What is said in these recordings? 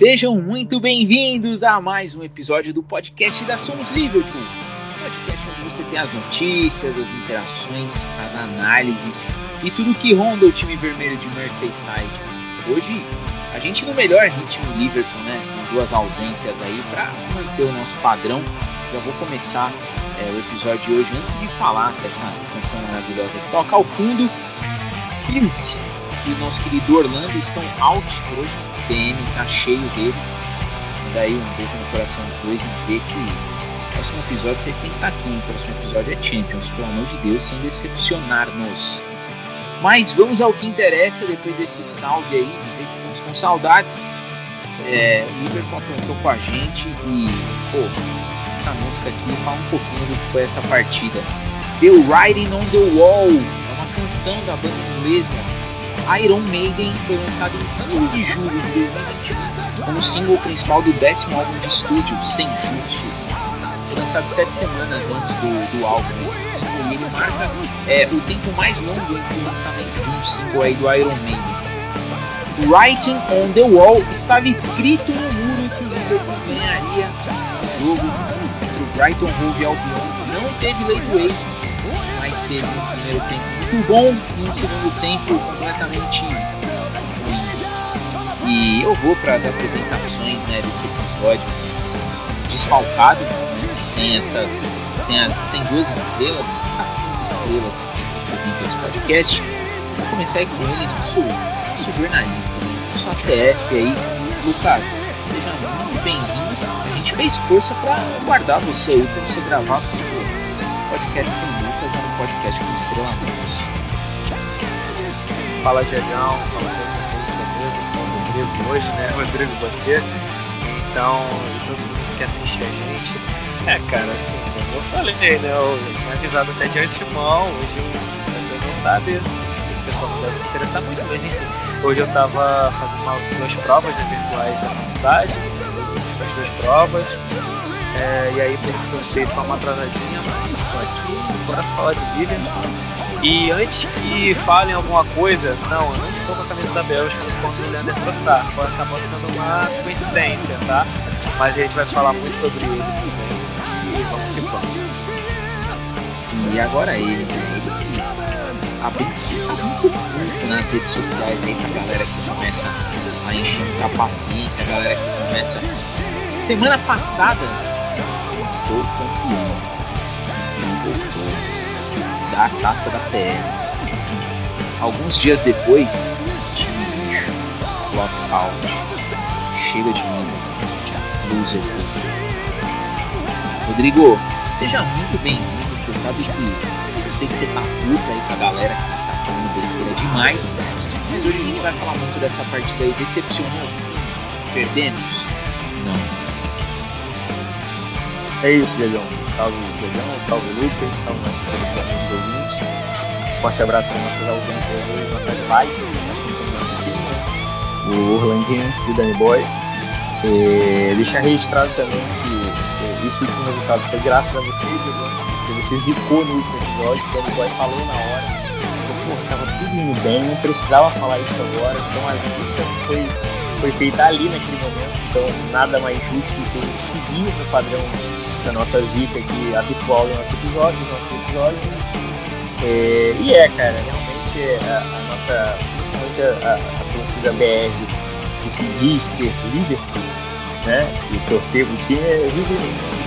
Sejam muito bem-vindos a mais um episódio do podcast da Somos Liverpool. Podcast onde você tem as notícias, as interações, as análises e tudo que ronda o time vermelho de Merseyside. Hoje, a gente no melhor ritmo Liverpool, né? Com duas ausências aí para manter o nosso padrão. Já vou começar é, o episódio de hoje antes de falar dessa canção maravilhosa que toca ao fundo. Pierce e o nosso querido Orlando estão out hoje. O PM tá cheio deles. Daí um beijo no coração dos dois e dizer que no próximo episódio vocês têm que estar tá aqui. O próximo episódio é Champions, pelo amor de Deus, sem decepcionar-nos. Mas vamos ao que interessa depois desse salve aí, dizer que estamos com saudades. É, o Liverpool aprontou com a gente e, pô, essa música aqui fala um pouquinho do que foi essa partida. The Writing on the Wall é uma canção da banda inglesa Iron Maiden foi lançado em 15 de julho de 2021 como single principal do décimo álbum de estúdio, Senjutsu. Foi lançado sete semanas antes do, do álbum esse single ele marca é, o tempo mais longo entre o lançamento de um single aí do Iron Maiden. Writing on the Wall estava escrito no muro que o Liverpool ganharia o jogo contra o Brighton Hove Albion. Não teve late ace, mas teve um primeiro tempo muito bom e um segundo tempo completamente ruim. E eu vou para as apresentações né, desse episódio desfalcado, né, sem essas, sem, a, sem duas estrelas, as cinco estrelas que apresentam esse podcast. Vou começar com ele, nosso, nosso jornalista, nosso ACSP aí, Lucas. Seja muito bem-vindo. A gente fez força para guardar você aí, para você gravar o podcast sem Lucas, um podcast com estrela menos. Fala Diegão, fala eu sou o Rodrigo hoje, né? Rodrigo você. Então, todo mundo que assiste a gente. É, cara, assim, como eu falei, né? Eu tinha avisado até de antemão, hoje eu não sabe, o pessoal não deve se interessar muito, mas enfim. Hoje eu tava fazendo umas duas provas né, virtuais da faculdade, as duas provas. É, e aí por isso que eu fiz só uma atrasadinha, mas bora falar de Liverpool. E antes que falem alguma coisa, não, eu não estou com a camisa da Bélgica quando o Leandro Trossard. Pode acabar sendo uma coincidência, tá? Mas a gente vai falar muito sobre ele também. E vamos que vamos. E agora ele, né? Abriu muito nas redes sociais aí pra galera que começa a encher muita paciência, a galera que começa. Semana passada, voltou campeão a taça da PL. Alguns dias depois, time lixo, lockout, chega de mim, loser. Rodrigo, seja muito bem-vindo. Você sabe que eu sei que você tá puta aí com a galera que tá falando besteira demais, mas hoje a gente vai falar muito dessa partida aí. Decepcionou sim? Perdemos? Não. É isso, Diegão. Salve, Diegão. Salve, Lucas. Salve nossos amigos ouvintes. Forte abraço às nossas ausências hoje, nossas baixas, assim como o nosso time, né? o Orlandinho e o Danny Boy. E deixar registrado também que esse último resultado foi graças a você, Diegão, que você zicou no último episódio, o Danny Boy falou na hora. Pô, tava tudo indo bem, não precisava falar isso agora, então a zica foi, foi feita ali naquele momento, então nada mais justo do que seguir no padrão da nossa zica aqui habitual do nosso episódio, do nosso episódio. É, e é, cara, realmente a, a nossa, principalmente a, a, torcida BR que se diz ser Liverpool, né, e torcer pro time, vive,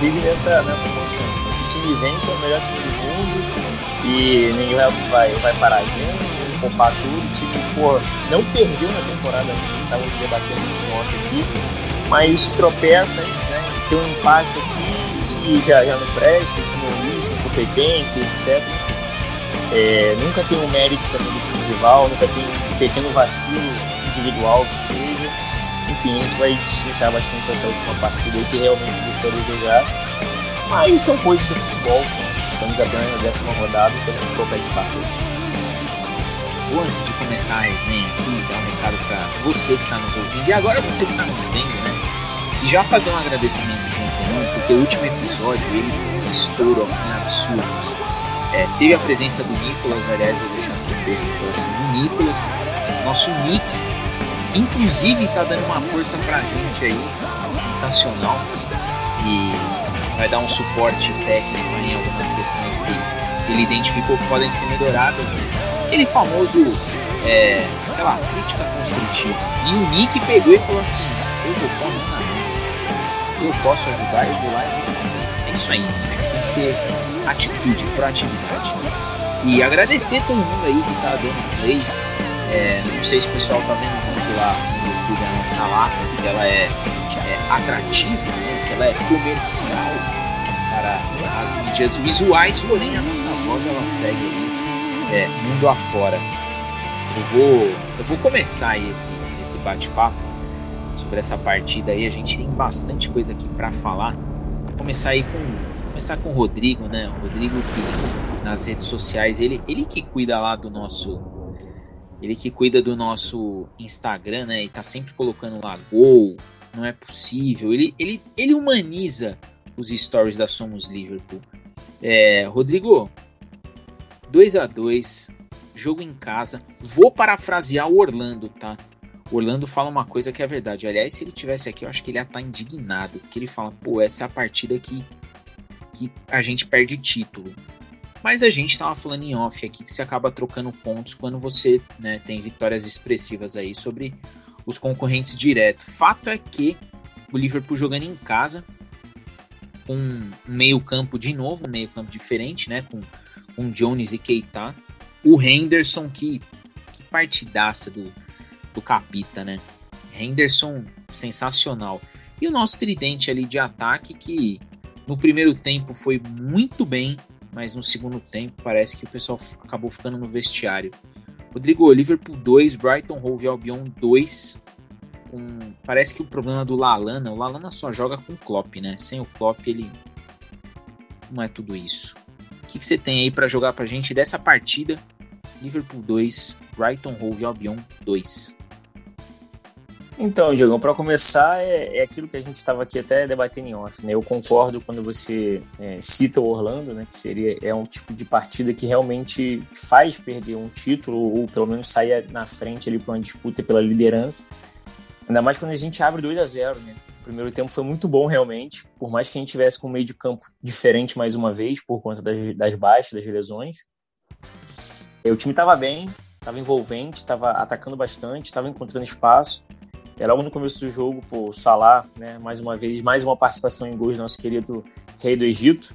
vive nessa, nessa constante. Né? Se o time vence, é o melhor time do mundo e ninguém vai, vai, vai parar a gente, vamos poupar tudo. O time, pô, não perdeu na temporada, a gente estava debatendo isso ontem aqui, mas tropeça, né, tem um empate aqui já, já não presta, timonismo, competência, etc. É, nunca tem um mérito também do time rival, nunca tem um pequeno vacilo individual que seja. Enfim, a gente vai deixar bastante essa última partida aí que realmente deixou a desejar. Mas são coisas do futebol, estamos apenas na décima rodada, então vamos tocar esse papo antes de começar a resenha aqui, dar um recado para você que está nos ouvindo e agora você que está nos vendo, né? E já fazer um agradecimento porque o último episódio ele um estouro assim absurdo. É, teve a presença do Nicolas, aliás, eu deixar um beijo no coração do Nicolas, nosso Nick, inclusive tá dando uma força pra gente aí, sensacional. E vai dar um suporte técnico em algumas questões que ele identificou que podem ser melhoradas. Né? Aquele famoso, é, aquela crítica construtiva. E o Nick pegou e falou assim: Eu vou pôr na cabeça, eu posso ajudar, eu vou lá e vou fazer. É isso aí, tem que ter atitude, proatividade. E agradecer todo mundo aí que tá dando play. É, não sei se o pessoal tá vendo muito lá no YouTube a nossa lata, se ela é, é atrativa, né? se ela é comercial para as mídias visuais, porém a nossa voz ela segue aí é, mundo afora. Eu vou, eu vou começar esse, esse bate-papo sobre essa partida aí. A gente tem bastante coisa aqui para falar. Vou começar aí com começar com o Rodrigo, né? O Rodrigo que nas redes sociais, ele, ele que cuida lá do nosso ele que cuida do nosso Instagram, né? E tá sempre colocando lá gol, não é possível. Ele, ele, ele humaniza os stories da Somos Liverpool. É, Rodrigo, 2 a 2 jogo em casa. Vou parafrasear o Orlando, tá? Orlando fala uma coisa que é verdade. Aliás, se ele tivesse aqui, eu acho que ele ia estar tá indignado. Porque ele fala, pô, essa é a partida que, que a gente perde título. Mas a gente estava falando em off aqui que você acaba trocando pontos quando você né, tem vitórias expressivas aí sobre os concorrentes direto. Fato é que o Liverpool jogando em casa, com um meio campo de novo, um meio campo diferente, né? Com, com Jones e Keita. O Henderson, que, que partidaça do, do Capita, né? Henderson, sensacional. E o nosso tridente ali de ataque, que no primeiro tempo foi muito bem, mas no segundo tempo parece que o pessoal acabou ficando no vestiário. Rodrigo, Liverpool 2, Brighton Hove Albion 2 com. Parece que o problema do Lalana, o Lalana só joga com o Klopp, né? Sem o Klopp ele não é tudo isso. O que, que você tem aí para jogar pra gente dessa partida? Liverpool 2, Brighton Hove Albion 2. Então, Diego, para começar, é, é, aquilo que a gente estava aqui até debatendo em off, né? Eu concordo quando você é, cita o Orlando, né? Que seria é um tipo de partida que realmente faz perder um título ou pelo menos sair na frente ali para uma disputa pela liderança. Ainda mais quando a gente abre 2 a 0 né? O primeiro tempo foi muito bom, realmente. Por mais que a gente tivesse com um meio de campo diferente mais uma vez, por conta das, das baixas, das lesões. O time estava bem, estava envolvente, estava atacando bastante, estava encontrando espaço. É logo no começo do jogo, pô, o Salah, né, mais uma vez, mais uma participação em gols do nosso querido rei do Egito.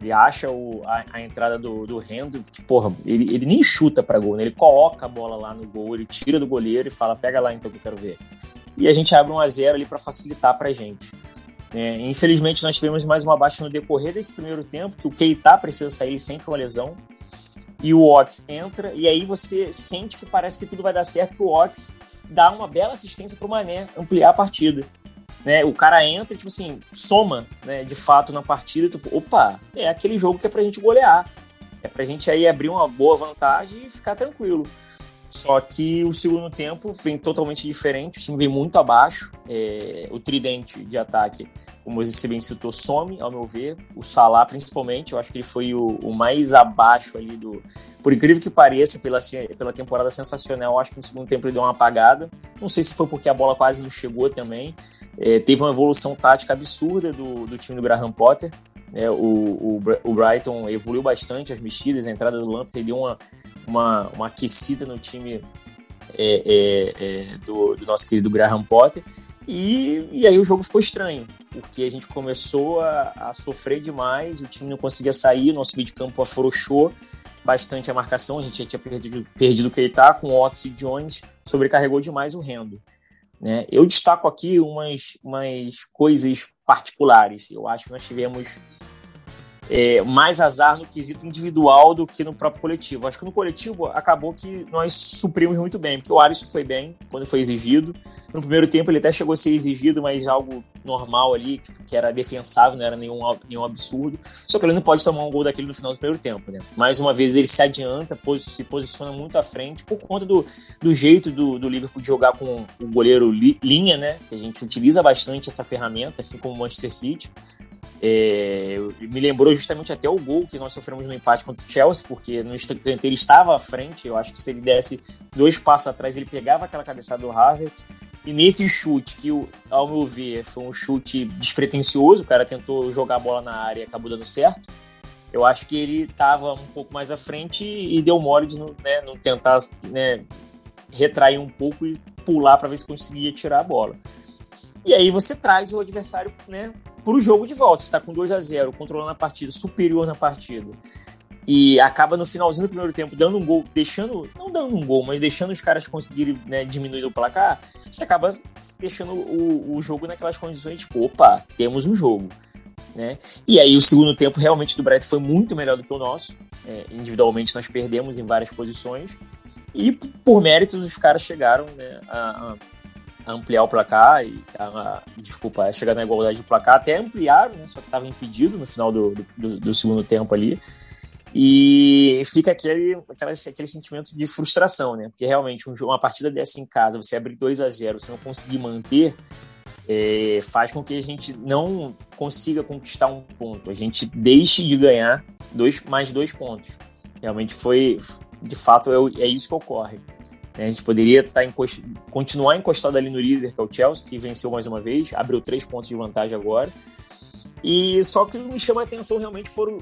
Ele acha o, a, a, entrada do, do Rendo, que, porra, ele, ele nem chuta para gol, né? Ele coloca a bola lá no gol, ele tira do goleiro e fala, pega lá então que eu quero ver. E a gente abre um a zero ali para facilitar pra gente. É, infelizmente, nós tivemos mais uma baixa no decorrer desse primeiro tempo, que o Keita precisa sair sempre uma lesão. E o Ox entra, e aí você sente que parece que tudo vai dar certo, que o Ox dá uma bela assistência pro Mané ampliar a partida né? O cara entra, tipo assim, soma, né, de fato na partida, tipo, opa, é aquele jogo que é pra gente golear. É pra gente aí abrir uma boa vantagem e ficar tranquilo. Só que o segundo tempo vem totalmente diferente, o time vem muito abaixo. É, o tridente de ataque, como você bem citou, some, ao meu ver. O Salah, principalmente, eu acho que ele foi o, o, mais abaixo ali do. Por incrível que pareça, pela, pela temporada sensacional, acho que no segundo tempo ele deu uma apagada. Não sei se foi porque a bola quase não chegou também. É, teve uma evolução tática absurda do, do time do Graham Potter. É, o, o, o, Brighton evoluiu bastante as mexidas, a entrada do Lamptey deu uma, uma, uma aquecida no time é, é, é, do, do, nosso querido Graham Potter. E, e aí o jogo ficou estranho, porque a gente começou a, a sofrer demais, o time não conseguia sair, o nosso meio de campo afrouxou bastante a marcação, a gente já tinha perdido, perdido o Keita com o Otis e Jones, sobrecarregou demais o Rendo. Né? Eu destaco aqui umas, umas coisas particulares. Eu acho que nós tivemos é, mais azar no quesito individual do que no próprio coletivo. Acho que no coletivo acabou que nós suprimos muito bem, porque o Alisson foi bem quando foi exigido. No primeiro tempo ele até chegou a ser exigido, mas algo normal ali, que era defensável, não era nenhum, nenhum absurdo. Só que ele não pode tomar um gol daquele no final do primeiro tempo. Né? Mais uma vez ele se adianta, se posiciona muito à frente por conta do, do jeito do, do Liverpool de jogar com o goleiro li, linha, né? que a gente utiliza bastante essa ferramenta, assim como o Manchester City. É, me lembrou justamente até o gol que nós sofremos no empate contra o Chelsea, porque no instante ele estava à frente. Eu acho que se ele desse dois passos atrás, ele pegava aquela cabeçada do Havertz. E nesse chute, que ao meu ver foi um chute despretensioso, o cara tentou jogar a bola na área e acabou dando certo. Eu acho que ele estava um pouco mais à frente e deu mole de não, né, não tentar né, retrair um pouco e pular para ver se conseguia tirar a bola. E aí você traz o adversário né, para o jogo de volta. Você está com 2 a 0 controlando a partida, superior na partida e acaba no finalzinho do primeiro tempo dando um gol, deixando, não dando um gol, mas deixando os caras conseguirem né, diminuir o placar, você acaba deixando o, o jogo naquelas condições, tipo, opa, temos um jogo. Né? E aí o segundo tempo realmente do Brett foi muito melhor do que o nosso. É, individualmente nós perdemos em várias posições. E por méritos os caras chegaram né, a, a, ampliar o placar e a, a, desculpa, a chegar na igualdade do placar, até ampliaram, né, só que estava impedido no final do, do, do segundo tempo ali. E fica aquele, aquele, aquele sentimento de frustração, né? Porque realmente um, uma partida dessa em casa, você abrir 2 a 0 você não conseguir manter, é, faz com que a gente não consiga conquistar um ponto. A gente deixe de ganhar dois, mais dois pontos. Realmente foi, de fato, é, é isso que ocorre. Né? A gente poderia tá encost... continuar encostado ali no líder, que é o Chelsea, que venceu mais uma vez, abriu três pontos de vantagem agora. E só que me chama a atenção realmente foram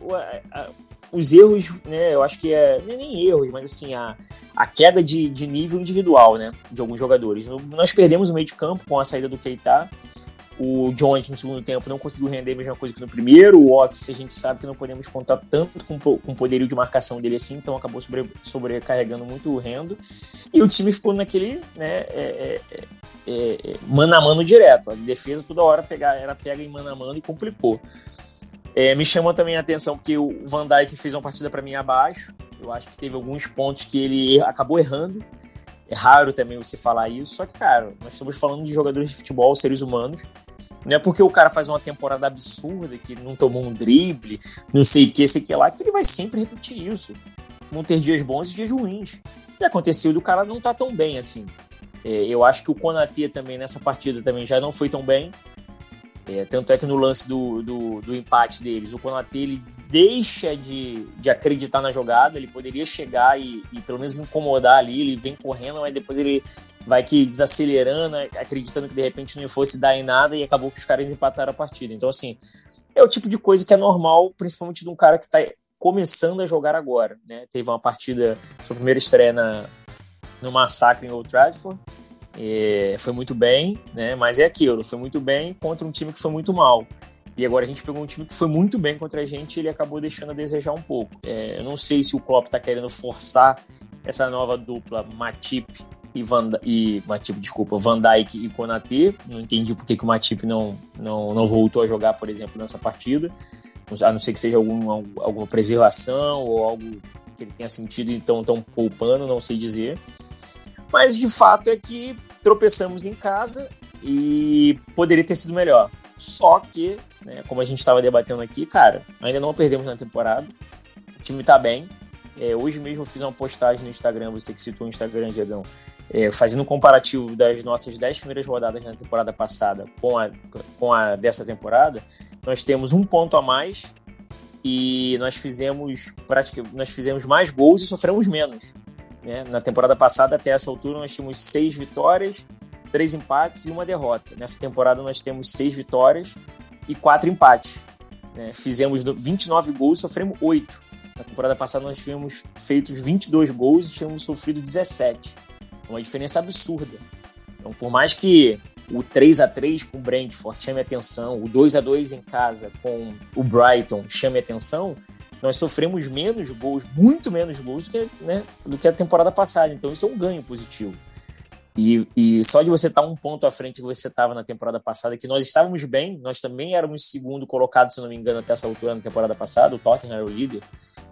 os erros, né, eu acho que é, é nem erros, mas assim, a, a queda de, de nível individual, né, de alguns jogadores. Nós perdemos o meio de campo com a saída do Keita, o Jones no segundo tempo não conseguiu render a mesma coisa que no primeiro, o Ox a gente sabe que não podemos contar tanto com, o poderio de marcação dele assim, então acabou sobre, sobrecarregando muito o rendo, e o time ficou naquele, né, é, é, é, é mano a mano direto, a defesa toda hora pegar, era pega em mano a mano e complicou. É, me chama também a atenção porque o Van Dijk fez uma partida para mim abaixo. Eu acho que teve alguns pontos que ele acabou errando. É raro também você falar isso, só que, cara, nós estamos falando de jogadores de futebol, seres humanos. Não é porque o cara faz uma temporada absurda, que não tomou um drible, não sei o que, sei que lá, que ele vai sempre repetir isso. Vão ter dias bons e dias ruins. E aconteceu do cara não tá tão bem assim. É, eu acho que o Konaté também nessa partida também já não foi tão bem. É, tanto é que no lance do, do, do empate deles, o Konaté ele deixa de, de acreditar na jogada, ele poderia chegar e, e, pelo menos incomodar ali, ele vem correndo, mas depois ele vai que desacelerando, acreditando que de repente não fosse dar em nada e acabou que os caras empataram a partida. Então, assim, é o tipo de coisa que é normal, principalmente de um cara que está começando a jogar agora, né? Teve uma partida, sua primeira estreia na, no Massacre em Old Trafford, foi muito bem, né? Mas é aquilo, foi muito bem contra um time que foi muito mal. E agora a gente pegou um time que foi muito bem contra a gente e ele acabou deixando a desejar um pouco. É, eu não sei se o Klopp está querendo forçar essa nova dupla Matip e Van, e Matip, desculpa, Van Dijk e Konaté. Não entendi por que, que o Matip não, não, não voltou a jogar, por exemplo, nessa partida. A não ser que seja algum, alguma preservação ou algo que ele tenha sentido então tão poupando, não sei dizer. Mas de fato é que tropeçamos em casa e poderia ter sido melhor. Só que, né, como a gente estava debatendo aqui, cara, ainda não perdemos na temporada. O time está bem. É, hoje mesmo eu fiz uma postagem no Instagram, você que citou o Instagram, Diegão, é, fazendo um comparativo das nossas 10 primeiras rodadas na temporada passada com a, com a dessa temporada. Nós temos um ponto a mais e nós fizemos praticamente nós fizemos mais gols e sofremos menos. Né? Na temporada passada, até essa altura, nós tínhamos seis vitórias, três empates e uma derrota. Nessa temporada, nós temos seis vitórias e quatro empates. Né? Fizemos 29 gols e sofremos oito. Na temporada passada, nós tínhamos feito 22 gols e tínhamos sofrido 17. Uma diferença absurda. Então, por mais que o 3 a 3 com o Brentford chame atenção, o 2 a 2 em casa com o Brighton chame atenção, nós sofremos menos gols, muito menos gols do que, né, do que a temporada passada. Então isso é um ganho positivo. E, e só de você estar um ponto à frente que você estava na temporada passada, que nós estávamos bem, nós também éramos segundo colocado, se não me engano, até essa altura na temporada passada, o Tottenham era o líder,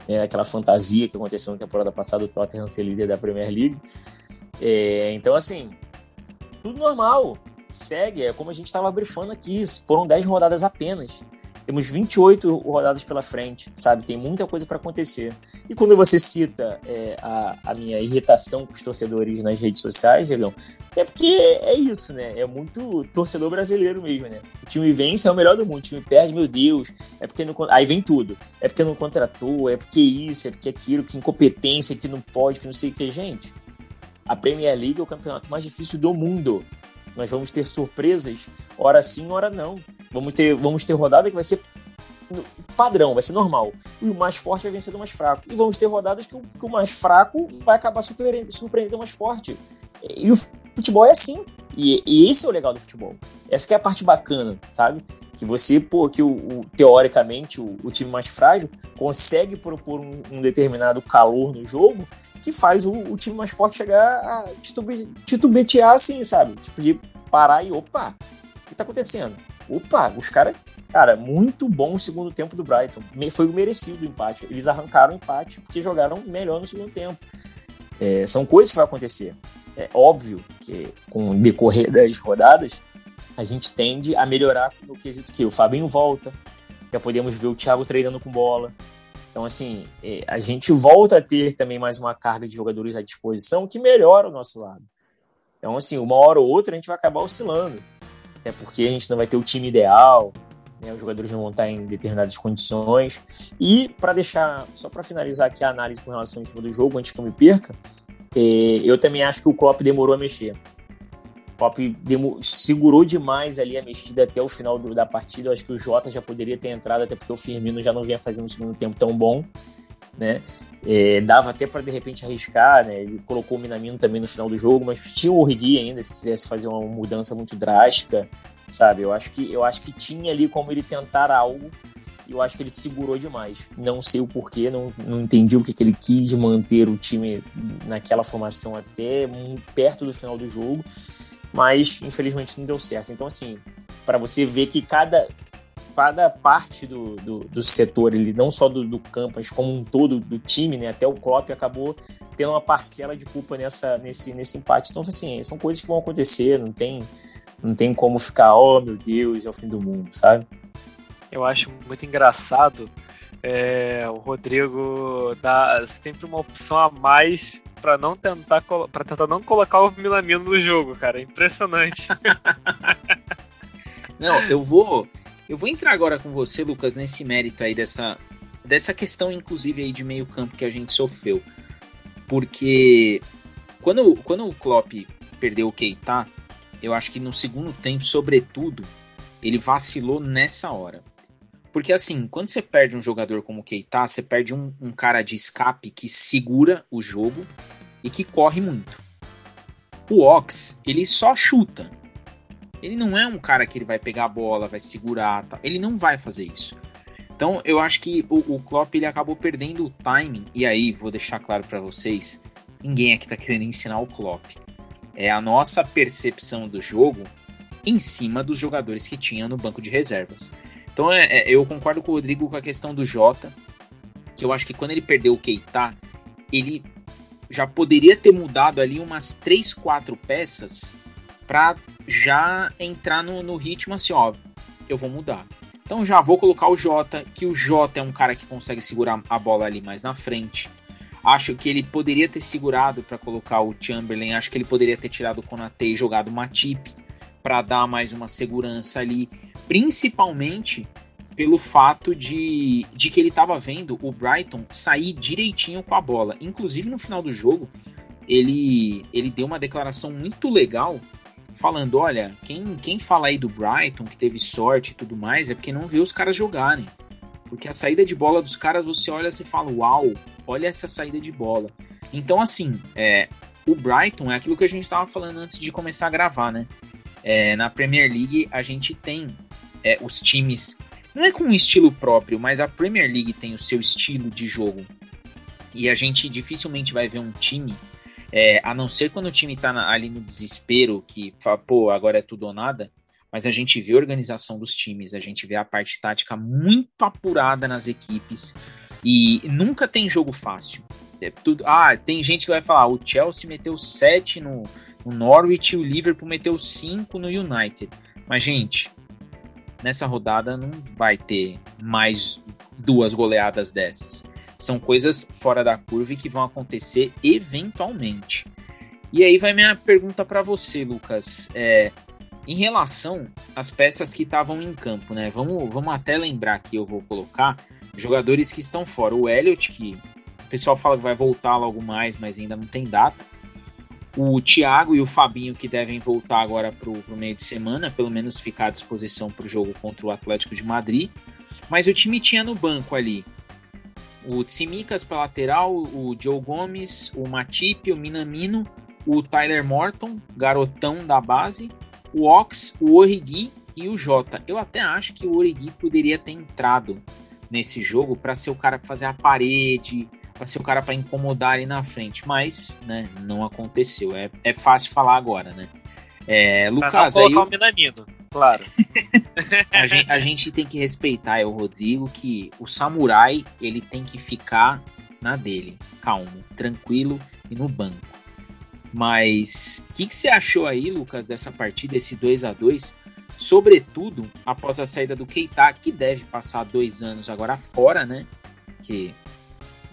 é, aquela fantasia que aconteceu na temporada passada, o Tottenham ser líder da Premier League. É, então, assim, tudo normal, segue, é como a gente estava brifando aqui, foram 10 rodadas apenas. Temos 28 rodadas pela frente, sabe? Tem muita coisa para acontecer. E quando você cita é, a, a, minha irritação com os torcedores nas redes sociais, Diegão, é porque é isso, né? É muito torcedor brasileiro mesmo, né? O time vence, é o melhor do mundo. O time perde, meu Deus. É porque não. Aí vem tudo. É porque não contratou, é porque isso, é porque aquilo, que incompetência, que não pode, que não sei o que. Gente, a Premier League é o campeonato mais difícil do mundo. Nós vamos ter surpresas, hora sim, hora não. Vamos ter, vamos ter rodada que vai ser padrão, vai ser normal. E o mais forte vai vencer do mais fraco. E vamos ter rodadas que o, que o mais fraco vai acabar surpreendendo, surpreendendo o mais forte. E o futebol é assim. E, e, esse é o legal do futebol. Essa é a parte bacana, sabe? Que você, pô, que o, o teoricamente o, o, time mais frágil consegue propor um, um, determinado calor no jogo que faz o, o time mais forte chegar a titube, titubetear assim, sabe? Tipo, de parar e opa, o que tá acontecendo? Opa, os caras. Cara, muito bom o segundo tempo do Brighton. Foi merecido o empate. Eles arrancaram o empate porque jogaram melhor no segundo tempo. É, são coisas que vão acontecer. É óbvio que com o decorrer das rodadas, a gente tende a melhorar no quesito que o Fabinho volta, já podemos ver o Thiago treinando com bola. Então, assim, é, a gente volta a ter também mais uma carga de jogadores à disposição que melhora o nosso lado. Então, assim, uma hora ou outra a gente vai acabar oscilando. É porque a gente não vai ter o time ideal, né, os jogadores não vão estar em determinadas condições. E para deixar, só para finalizar aqui a análise com relação em cima do jogo, antes que eu me perca, é, eu também acho que o Klopp demorou a mexer. Klopp segurou demais ali a mexida até o final do, da partida. Eu acho que o Jota já poderia ter entrado, até porque o Firmino já não vinha fazendo um segundo tempo tão bom. Né? É, dava até para de repente arriscar, né? Ele colocou o Minamino também no final do jogo, mas tinha o Orgui ainda se quisesse fazer uma mudança muito drástica, sabe? Eu acho que eu acho que tinha ali como ele tentar algo. Eu acho que ele segurou demais. Não sei o porquê, não, não entendi o que, que ele quis manter o time naquela formação até perto do final do jogo, mas infelizmente não deu certo. Então, assim, para você ver que cada, cada parte do, do, do setor, ele não só do, do, campo, mas como um todo do time, né? Até o Klopp acabou tendo uma parcela de culpa nessa, nesse, nesse empate. Então, assim, são coisas que vão acontecer, não tem, não tem como ficar, oh meu Deus, é o fim do mundo, sabe? Eu acho muito engraçado é, o Rodrigo dá sempre uma opção a mais para não tentar para tentar não colocar o Milamino no jogo, cara. É impressionante. não, eu vou eu vou entrar agora com você, Lucas, nesse mérito aí dessa, dessa questão, inclusive, aí de meio campo que a gente sofreu. Porque quando, quando o Klopp perdeu o Keita, eu acho que no segundo tempo, sobretudo, ele vacilou nessa hora. Porque assim, quando você perde um jogador como o Keita, você perde um, um cara de escape que segura o jogo e que corre muito. O Ox, ele só chuta. Ele não é um cara que ele vai pegar a bola, vai segurar, tá? ele não vai fazer isso. Então eu acho que o, o Klopp ele acabou perdendo o timing. E aí vou deixar claro para vocês, ninguém aqui tá querendo ensinar o Klopp. É a nossa percepção do jogo em cima dos jogadores que tinha no banco de reservas. Então é, é, eu concordo com o Rodrigo com a questão do Jota, que eu acho que quando ele perdeu o Keita, ele já poderia ter mudado ali umas 3, 4 peças para já entrar no, no ritmo assim, ó, eu vou mudar. Então já vou colocar o Jota, que o Jota é um cara que consegue segurar a bola ali mais na frente. Acho que ele poderia ter segurado para colocar o Chamberlain, acho que ele poderia ter tirado o Konate e jogado o Matip para dar mais uma segurança ali, principalmente pelo fato de, de que ele estava vendo o Brighton sair direitinho com a bola. Inclusive no final do jogo, ele, ele deu uma declaração muito legal falando: olha, quem, quem fala aí do Brighton, que teve sorte e tudo mais, é porque não vê os caras jogarem. Porque a saída de bola dos caras, você olha e fala: uau, olha essa saída de bola. Então, assim, é, o Brighton é aquilo que a gente estava falando antes de começar a gravar, né? É, na Premier League, a gente tem é, os times, não é com um estilo próprio, mas a Premier League tem o seu estilo de jogo. E a gente dificilmente vai ver um time é, a não ser quando o time tá ali no desespero, que fala, pô, agora é tudo ou nada. Mas a gente vê a organização dos times, a gente vê a parte tática muito apurada nas equipes. E nunca tem jogo fácil. É tudo, ah, tem gente que vai falar: o Chelsea meteu 7 no, no Norwich e o Liverpool meteu 5 no United. Mas, gente, nessa rodada não vai ter mais duas goleadas dessas. São coisas fora da curva e que vão acontecer eventualmente. E aí vai minha pergunta para você, Lucas. É, em relação às peças que estavam em campo, né? Vamos, vamos até lembrar que eu vou colocar jogadores que estão fora. O Elliot, que o pessoal fala que vai voltar logo mais, mas ainda não tem data. O Thiago e o Fabinho, que devem voltar agora para o meio de semana, pelo menos ficar à disposição para o jogo contra o Atlético de Madrid. Mas o time tinha no banco ali o Tsimikas para lateral, o Joe Gomes, o Matip, o Minamino, o Tyler Morton, garotão da base, o Ox, o Origi e o Jota. Eu até acho que o Origi poderia ter entrado nesse jogo para ser o cara para fazer a parede, para ser o cara para incomodar ali na frente, mas, né, não aconteceu. É, é fácil falar agora, né? É, Lucas, aí o Minamino, claro. a, gente, a gente tem que respeitar é o Rodrigo que o samurai ele tem que ficar na dele, calmo, tranquilo e no banco. Mas o que, que, você achou aí, Lucas, dessa partida, esse 2 a 2 Sobretudo após a saída do Keita, que deve passar dois anos agora fora, né? Que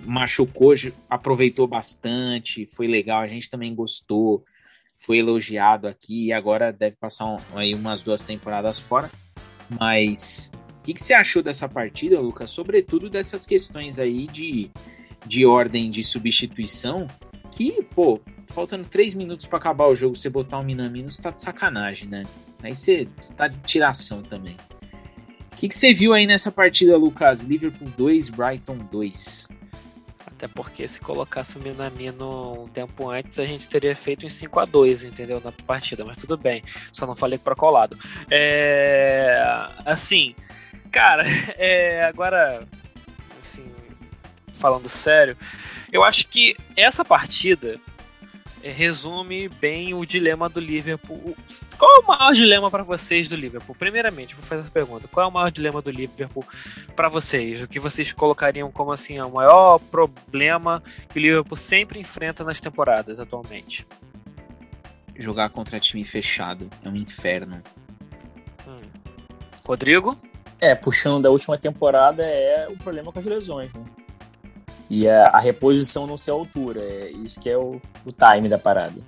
machucou, aproveitou bastante, foi legal, a gente também gostou, foi elogiado aqui e agora deve passar um, aí umas duas temporadas fora. Mas o que, que, você achou dessa partida, Lucas? Sobretudo dessas questões aí de, de ordem de substituição, que, pô, faltando três minutos para acabar o jogo, você botar um Minamino, você tá de sacanagem, né? Aí você, você tá de tiração também. O que, que você viu aí nessa partida, Lucas? Liverpool 2, Brighton 2. Até porque se colocasse o Minamino um tempo antes, a gente teria feito em 5 a 2 entendeu? Na partida, mas tudo bem. Só não falei para colado. É. Assim, cara, é, agora. Assim, falando sério, eu acho que essa partida resume bem o dilema do Liverpool. Qual é o maior dilema para vocês do Liverpool? Primeiramente, vou fazer essa pergunta. Qual é o maior dilema do Liverpool para vocês? O que vocês colocariam como assim o maior problema que o Liverpool sempre enfrenta nas temporadas atualmente? Jogar contra time fechado é um inferno. Hum. Rodrigo? É, puxando da última temporada é o problema com as lesões, né? E a, a reposição não ser a altura, é isso que é o, o time da parada.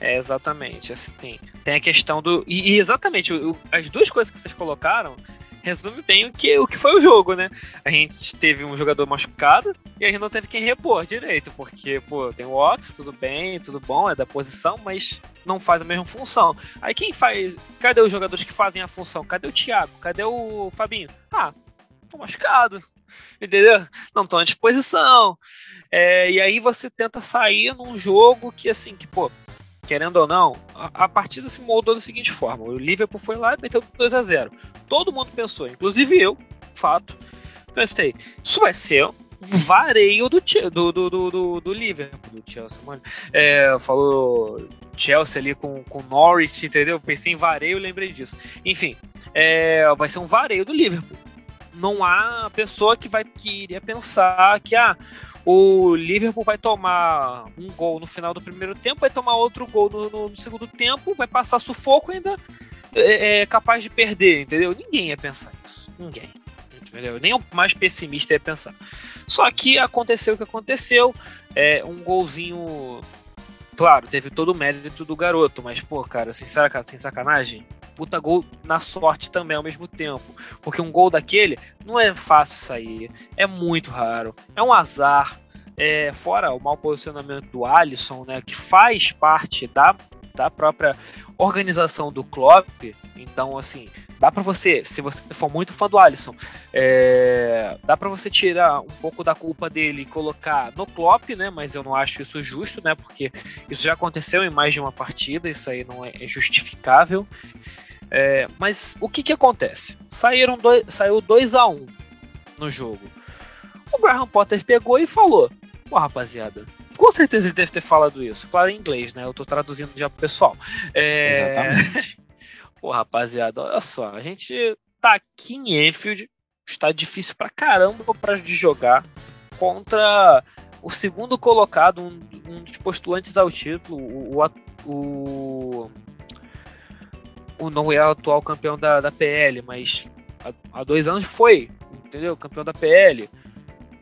É, exatamente. Assim, tem, a questão do. E, e exatamente, o, as duas coisas que vocês colocaram resume bem o que, o que foi o jogo, né? A gente teve um jogador machucado e a gente não teve quem repor direito, porque, pô, tem o Ox, tudo bem, tudo bom, é da posição, mas não faz a mesma função. Aí quem faz. Cadê os jogadores que fazem a função? Cadê o Thiago? Cadê o Fabinho? Ah, tô machucado. Entendeu? Não estão à disposição. É, e aí você tenta sair num jogo que, assim, que, pô, querendo ou não, a, a, partida se moldou da seguinte forma: o Liverpool foi lá e meteu 2 a 0 Todo mundo pensou, inclusive eu, fato, pensei, isso vai ser um vareio do, do, do, do, do Liverpool, do Chelsea, mano. É, falou Chelsea ali com, com Norwich, entendeu? Pensei em vareio lembrei disso. Enfim, é, vai ser um vareio do Liverpool. Não há pessoa que vai que iria pensar que ah, o Liverpool vai tomar um gol no final do primeiro tempo, vai tomar outro gol no, no, no segundo tempo, vai passar sufoco e ainda é, é, capaz de perder, entendeu? Ninguém ia pensar isso. Ninguém. Entendeu? Nem o mais pessimista ia pensar. Só que aconteceu o que aconteceu. É, um golzinho. Claro, teve todo o mérito do garoto, mas, pô, cara, sem, sem sacanagem, puta gol na sorte também ao mesmo tempo. Porque um gol daquele não é fácil sair, é muito raro, é um azar. É, fora o mau posicionamento do Alisson, né, que faz parte da, da própria organização do Klopp. Então, assim, dá para você, se você for muito fã do Alisson, é, dá para você tirar um pouco da culpa dele e colocar no Klopp, né? Mas eu não acho isso justo, né? Porque isso já aconteceu em mais de uma partida, isso aí não é justificável. É, mas o que que acontece? Saíram dois, saiu 2 a 1 um no jogo. O Graham Potter pegou e falou: Pô, rapaziada, com certeza ele deve ter falado isso. Claro, em inglês, né? Eu tô traduzindo já pro pessoal. É... Exatamente. Pô, rapaziada, olha só. A gente tá aqui em Enfield. Está difícil pra caramba pra de jogar contra o segundo colocado, um, um dos postulantes ao título, o, o, o não é o atual campeão da, da PL, mas há, há dois anos foi, entendeu? Campeão da PL.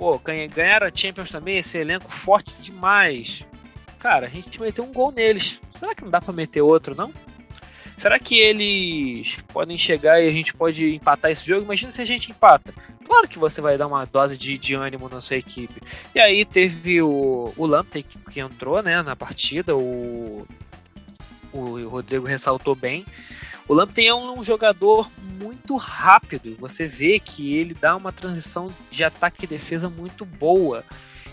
Pô, ganharam a Champions também, esse elenco forte demais. Cara, a gente meteu um gol neles. Será que não dá para meter outro, não? Será que eles podem chegar e a gente pode empatar esse jogo? Imagina se a gente empata. Claro que você vai dar uma dose de, de ânimo na sua equipe. E aí teve o, o Lamptey que, que entrou né, na partida, o, o Rodrigo ressaltou bem. O Lamptey é um, jogador muito rápido. Você vê que ele dá uma transição de ataque e defesa muito boa.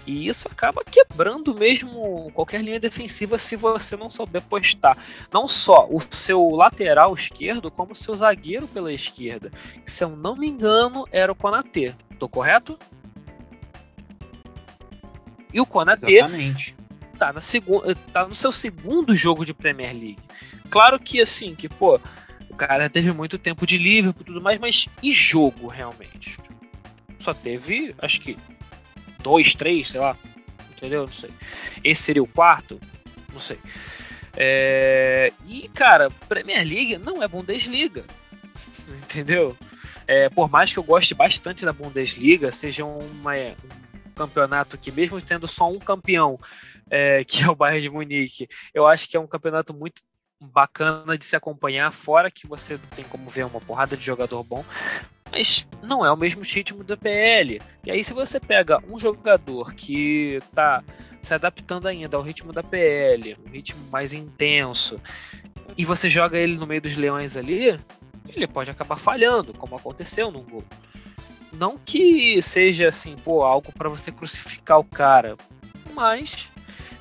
E isso acaba quebrando mesmo qualquer linha defensiva se você não souber postar. Não só o seu lateral esquerdo, como o seu zagueiro pela esquerda. Se eu não me engano, era o Konatê. Tô correto? E o Konatê Exatamente. tá, na tá no seu segundo jogo de Premier League. Claro que assim, que pô, cara teve muito tempo de livre e tudo mais, mas e jogo realmente? Só teve, acho que dois, três, sei lá. Entendeu? Não sei. Esse seria o quarto? Não sei. É... E, cara, Premier League não é Bundesliga. Entendeu? É, por mais que eu goste bastante da Bundesliga, seja uma, um campeonato que, mesmo tendo só um campeão, é, que é o Bayern de Munique, eu acho que é um campeonato muito bacana de se acompanhar, fora que você tem como ver uma porrada de jogador bom, mas não é o mesmo ritmo do PL. E aí, se você pega um jogador que está se adaptando ainda ao ritmo da PL, um ritmo mais intenso, e você joga ele no meio dos leões ali, ele pode acabar falhando, como aconteceu num gol. Não que seja assim, pô, algo para você crucificar o cara, mas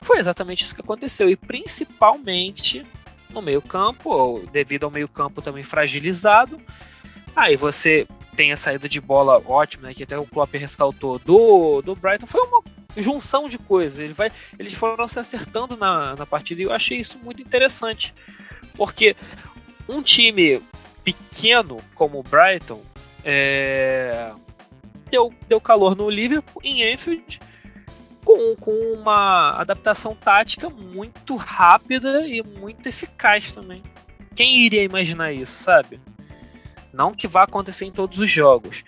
foi exatamente isso que aconteceu. E principalmente no meio-campo, devido ao meio-campo também fragilizado. Aí você tem a saída de bola ótima, né, que até o Klopp ressaltou, do, do Brighton, foi uma junção de coisas. Ele vai, eles foram se acertando na, na partida e eu achei isso muito interessante. Porque um time pequeno como o Brighton é, deu, deu calor no Liverpool em Anfield com, com uma adaptação tática muito rápida e muito eficaz também. Quem iria imaginar isso, sabe? Não que vá acontecer em todos os jogos.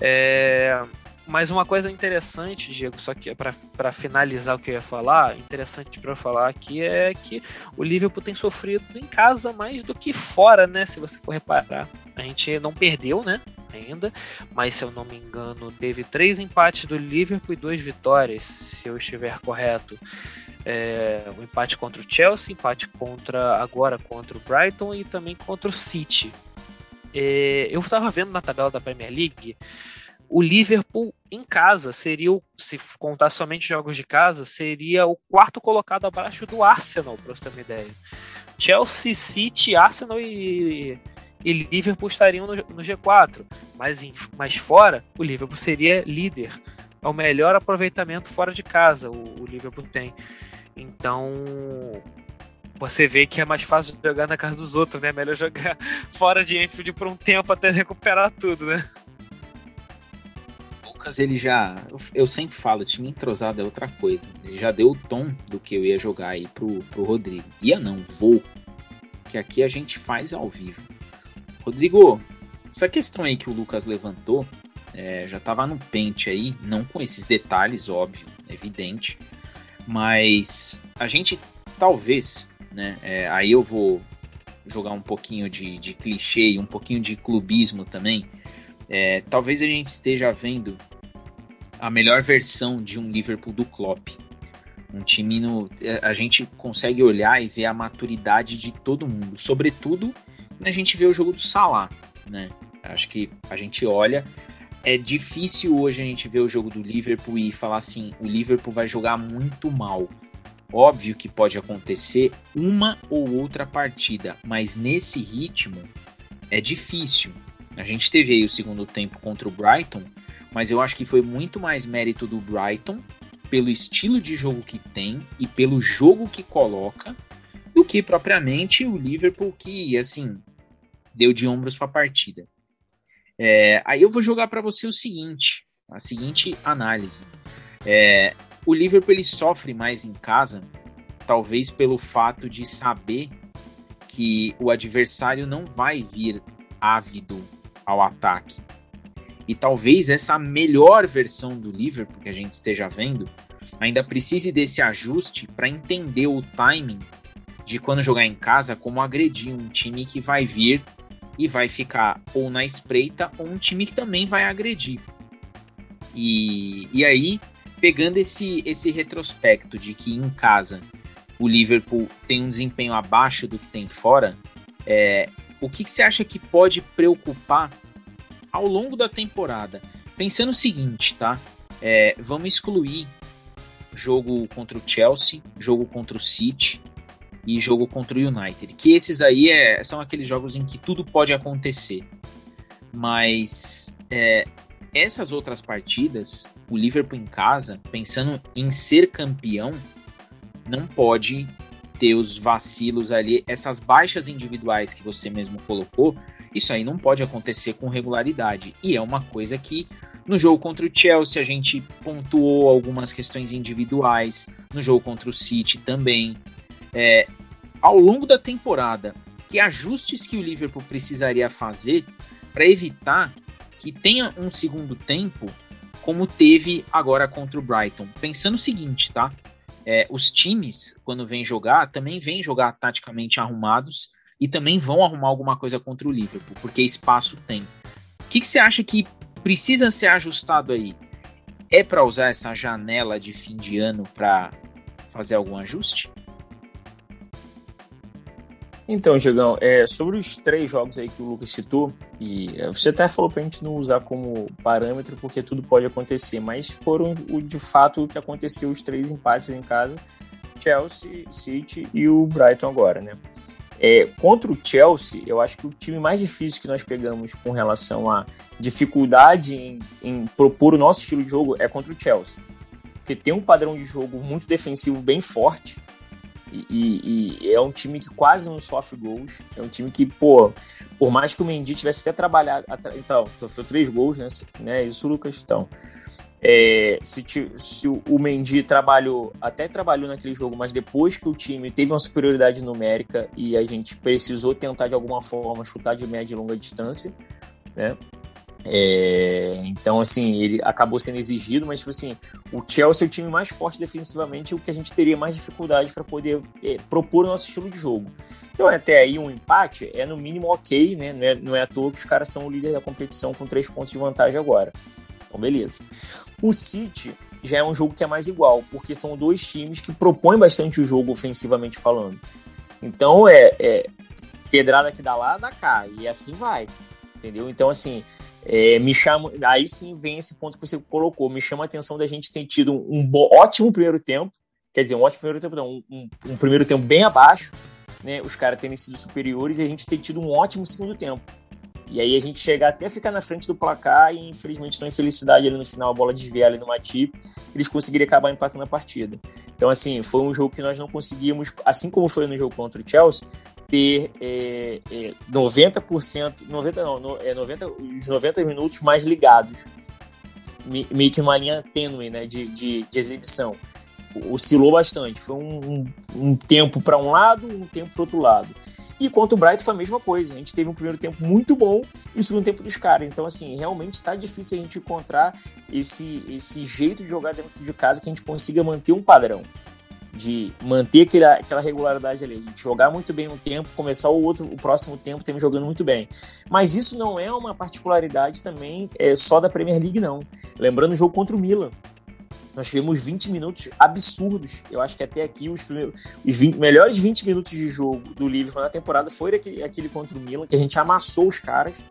É, mas uma coisa interessante, Diego, só que para finalizar o que eu ia falar, interessante para falar aqui é que o Liverpool tem sofrido em casa mais do que fora, né? Se você for reparar. A gente não perdeu, né? Ainda, mas se eu não me engano, teve três empates do Liverpool e duas vitórias, se eu estiver correto. É, um empate contra o Chelsea, empate contra agora contra o Brighton e também contra o City. É, eu estava vendo na tabela da Premier League, o Liverpool em casa seria, se contar somente jogos de casa, seria o quarto colocado abaixo do Arsenal, para você ter uma ideia. Chelsea, City, Arsenal e, e Liverpool estariam no, no G4, mas, em, mas fora, o Liverpool seria líder. É o melhor aproveitamento fora de casa, o, o Liverpool tem. Então, você vê que é mais fácil jogar na casa dos outros, né? Melhor jogar fora de Enfield por um tempo até recuperar tudo, né? Lucas, ele já. Eu sempre falo, time entrosado é outra coisa. Ele já deu o tom do que eu ia jogar aí pro, pro Rodrigo. Ia não, vou. Que aqui a gente faz ao vivo. Rodrigo, essa questão aí que o Lucas levantou é, já tava no pente aí, não com esses detalhes, óbvio, evidente. Mas a gente talvez né? É, aí eu vou jogar um pouquinho de, de clichê e um pouquinho de clubismo também. É, talvez a gente esteja vendo a melhor versão de um Liverpool do Klopp. Um time no, é, a gente consegue olhar e ver a maturidade de todo mundo, sobretudo a gente vê o jogo do Salah, né? Acho que a gente olha, é difícil hoje a gente ver o jogo do Liverpool e falar assim, o Liverpool vai jogar muito mal. Óbvio que pode acontecer uma ou outra partida, mas nesse ritmo é difícil. A gente teve aí o segundo tempo contra o Brighton, mas eu acho que foi muito mais mérito do Brighton pelo estilo de jogo que tem e pelo jogo que coloca do que propriamente o Liverpool que assim deu de ombros para a partida. É, aí eu vou jogar para você o seguinte, a seguinte análise. É, o Liverpool ele sofre mais em casa, talvez pelo fato de saber que o adversário não vai vir ávido ao ataque. E talvez essa melhor versão do Liverpool que a gente esteja vendo ainda precise desse ajuste para entender o timing de quando jogar em casa, como agredir um time que vai vir e vai ficar ou na espreita ou um time que também vai agredir. E, e aí, pegando esse, esse retrospecto de que em casa o Liverpool tem um desempenho abaixo do que tem fora, é, o que, que você acha que pode preocupar ao longo da temporada? Pensando o seguinte, tá? É, vamos excluir jogo contra o Chelsea, jogo contra o City e jogo contra o United. Que esses aí é, são aqueles jogos em que tudo pode acontecer. Mas é, essas outras partidas, o Liverpool em casa, pensando em ser campeão, não pode ter os vacilos ali, essas baixas individuais que você mesmo colocou, isso aí não pode acontecer com regularidade. E é uma coisa que no jogo contra o Chelsea a gente pontuou algumas questões individuais, no jogo contra o City também. É, ao longo da temporada, que ajustes que o Liverpool precisaria fazer para evitar que tenha um segundo tempo como teve agora contra o Brighton. Pensando o seguinte, tá? é, os times, quando vêm jogar, também vêm jogar taticamente arrumados e também vão arrumar alguma coisa contra o Liverpool, porque espaço tem. O que, que você acha que precisa ser ajustado aí? É para usar essa janela de fim de ano para fazer algum ajuste? Então, Diogão, é, sobre os três jogos aí que o Lucas citou, e é, você até falou pra gente não usar como parâmetro, porque tudo pode acontecer, mas foram o, de fato o que aconteceu os três empates em casa, Chelsea, City e o Brighton agora, né? É, contra o Chelsea, eu acho que o time mais difícil que nós pegamos com relação à dificuldade em, em propor o nosso estilo de jogo é contra o Chelsea. Porque tem um padrão de jogo muito defensivo bem forte, e, e, é um time que quase não sofre gols. É um time que, pô, por mais que o Mendy tivesse até trabalhado. Então, sofreu três gols, né? né isso, Lucas? Então, é, se, se, o Mendy trabalhou, até trabalhou naquele jogo, mas depois que o time teve uma superioridade numérica e a gente precisou tentar de alguma forma chutar de média e longa distância, né? É, então, assim, ele acabou sendo exigido, mas, tipo assim, o Chelsea é o time mais forte defensivamente, o que a gente teria mais dificuldade para poder é, propor o nosso estilo de jogo. Então, até aí, um empate é no mínimo ok, né? Não é, não é à toa que os caras são o líder da competição com três pontos de vantagem agora. Então, beleza. O City já é um jogo que é mais igual, porque são dois times que propõem bastante o jogo ofensivamente falando. Então, é, é pedrada que dá lá, dá cá, e assim vai. Entendeu? Então, assim, é, me chama, aí sim vem esse ponto que você colocou. Me chama a atenção da gente ter tido um, ótimo primeiro tempo, quer dizer, um ótimo primeiro tempo, não, um, um, um primeiro tempo bem abaixo, né? Os caras terem sido superiores e a gente ter tido um ótimo segundo tempo. E aí a gente chegar até ficar na frente do placar e infelizmente sua infelicidade ali no final, a bola desviar ali no Matip, eles conseguiriam acabar empatando a partida. Então assim, foi um jogo que nós não conseguimos, assim como foi no jogo contra o Chelsea, ter é, é, 90%, 90 não, é 90, os 90 minutos mais ligados. Meio que uma linha tênue né, de, de, de exibição. Oscilou bastante. Foi um, um, um tempo para um lado, um tempo para outro lado. E quanto o Brighton foi a mesma coisa. A gente teve um primeiro tempo muito bom e o segundo tempo dos caras. Então, assim, realmente está difícil a gente encontrar esse, esse jeito de jogar dentro de casa que a gente consiga manter um padrão de manter aquela, aquela regularidade ali, de jogar muito bem um tempo, começar o outro, o próximo tempo também jogando muito bem. Mas isso não é uma particularidade também é, só da Premier League, não. Lembrando o jogo contra o Milan. Nós tivemos 20 minutos absurdos. Eu acho que até aqui os, primeiros, os 20, melhores 20 minutos de jogo do Liverpool na temporada foi aquele, aquele contra o Milan, que a gente amassou os caras.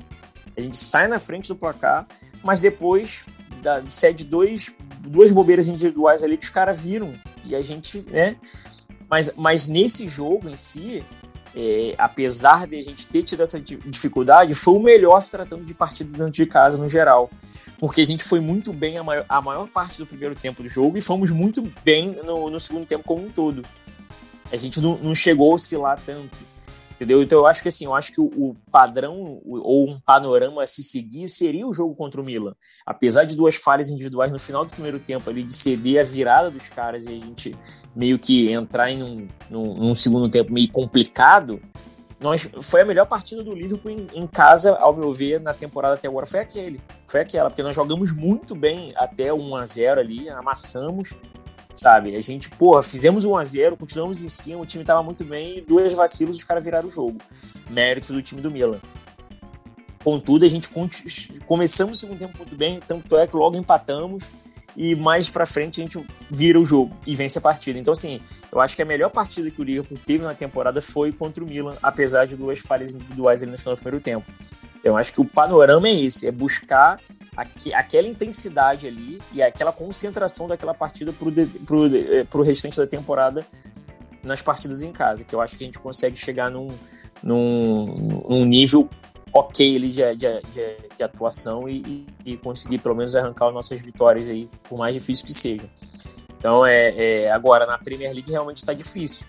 A gente sai na frente do placar, mas depois da, cede dois, duas bobeiras individuais ali que os caras viram e a gente, né? Mas, mas nesse jogo em si, é, apesar de a gente ter tido essa dificuldade, foi o melhor se tratando de partida dentro de casa no geral. Porque a gente foi muito bem a maior, a maior parte do primeiro tempo do jogo e fomos muito bem no, no segundo tempo como um todo. A gente não, não chegou a oscilar tanto. Entendeu? Então eu acho que assim, eu acho que o, padrão ou um panorama a se seguir seria o jogo contra o Milan. Apesar de duas falhas individuais no final do primeiro tempo ali, de ceder a virada dos caras e a gente meio que entrar em um, num, num segundo tempo meio complicado, nós, foi a melhor partida do Liverpool em, em, casa, ao meu ver, na temporada até agora. Foi aquele. Foi aquela, porque nós jogamos muito bem até 1 a 0 ali, amassamos, sabe? A gente, porra, fizemos 1 a 0 continuamos em cima, o time tava muito bem, dois vacilos os caras viraram o jogo. Mérito do time do Milan. Contudo, a gente começamos o segundo tempo muito bem, tanto é que logo empatamos e mais para frente a gente vira o jogo e vence a partida. Então, assim, eu acho que a melhor partida que o Liverpool teve na temporada foi contra o Milan, apesar de duas falhas individuais ali no final do primeiro tempo. Eu acho que o panorama é esse, é buscar aqu aquela intensidade ali e aquela concentração daquela partida pro, de, pro, de, pro restante da temporada nas partidas em casa, que eu acho que a gente consegue chegar num, num, num nível ok ali de, de, de, de atuação e, e, conseguir pelo menos arrancar nossas vitórias aí, por mais difícil que seja. Então, é, é agora na Premier League realmente está difícil.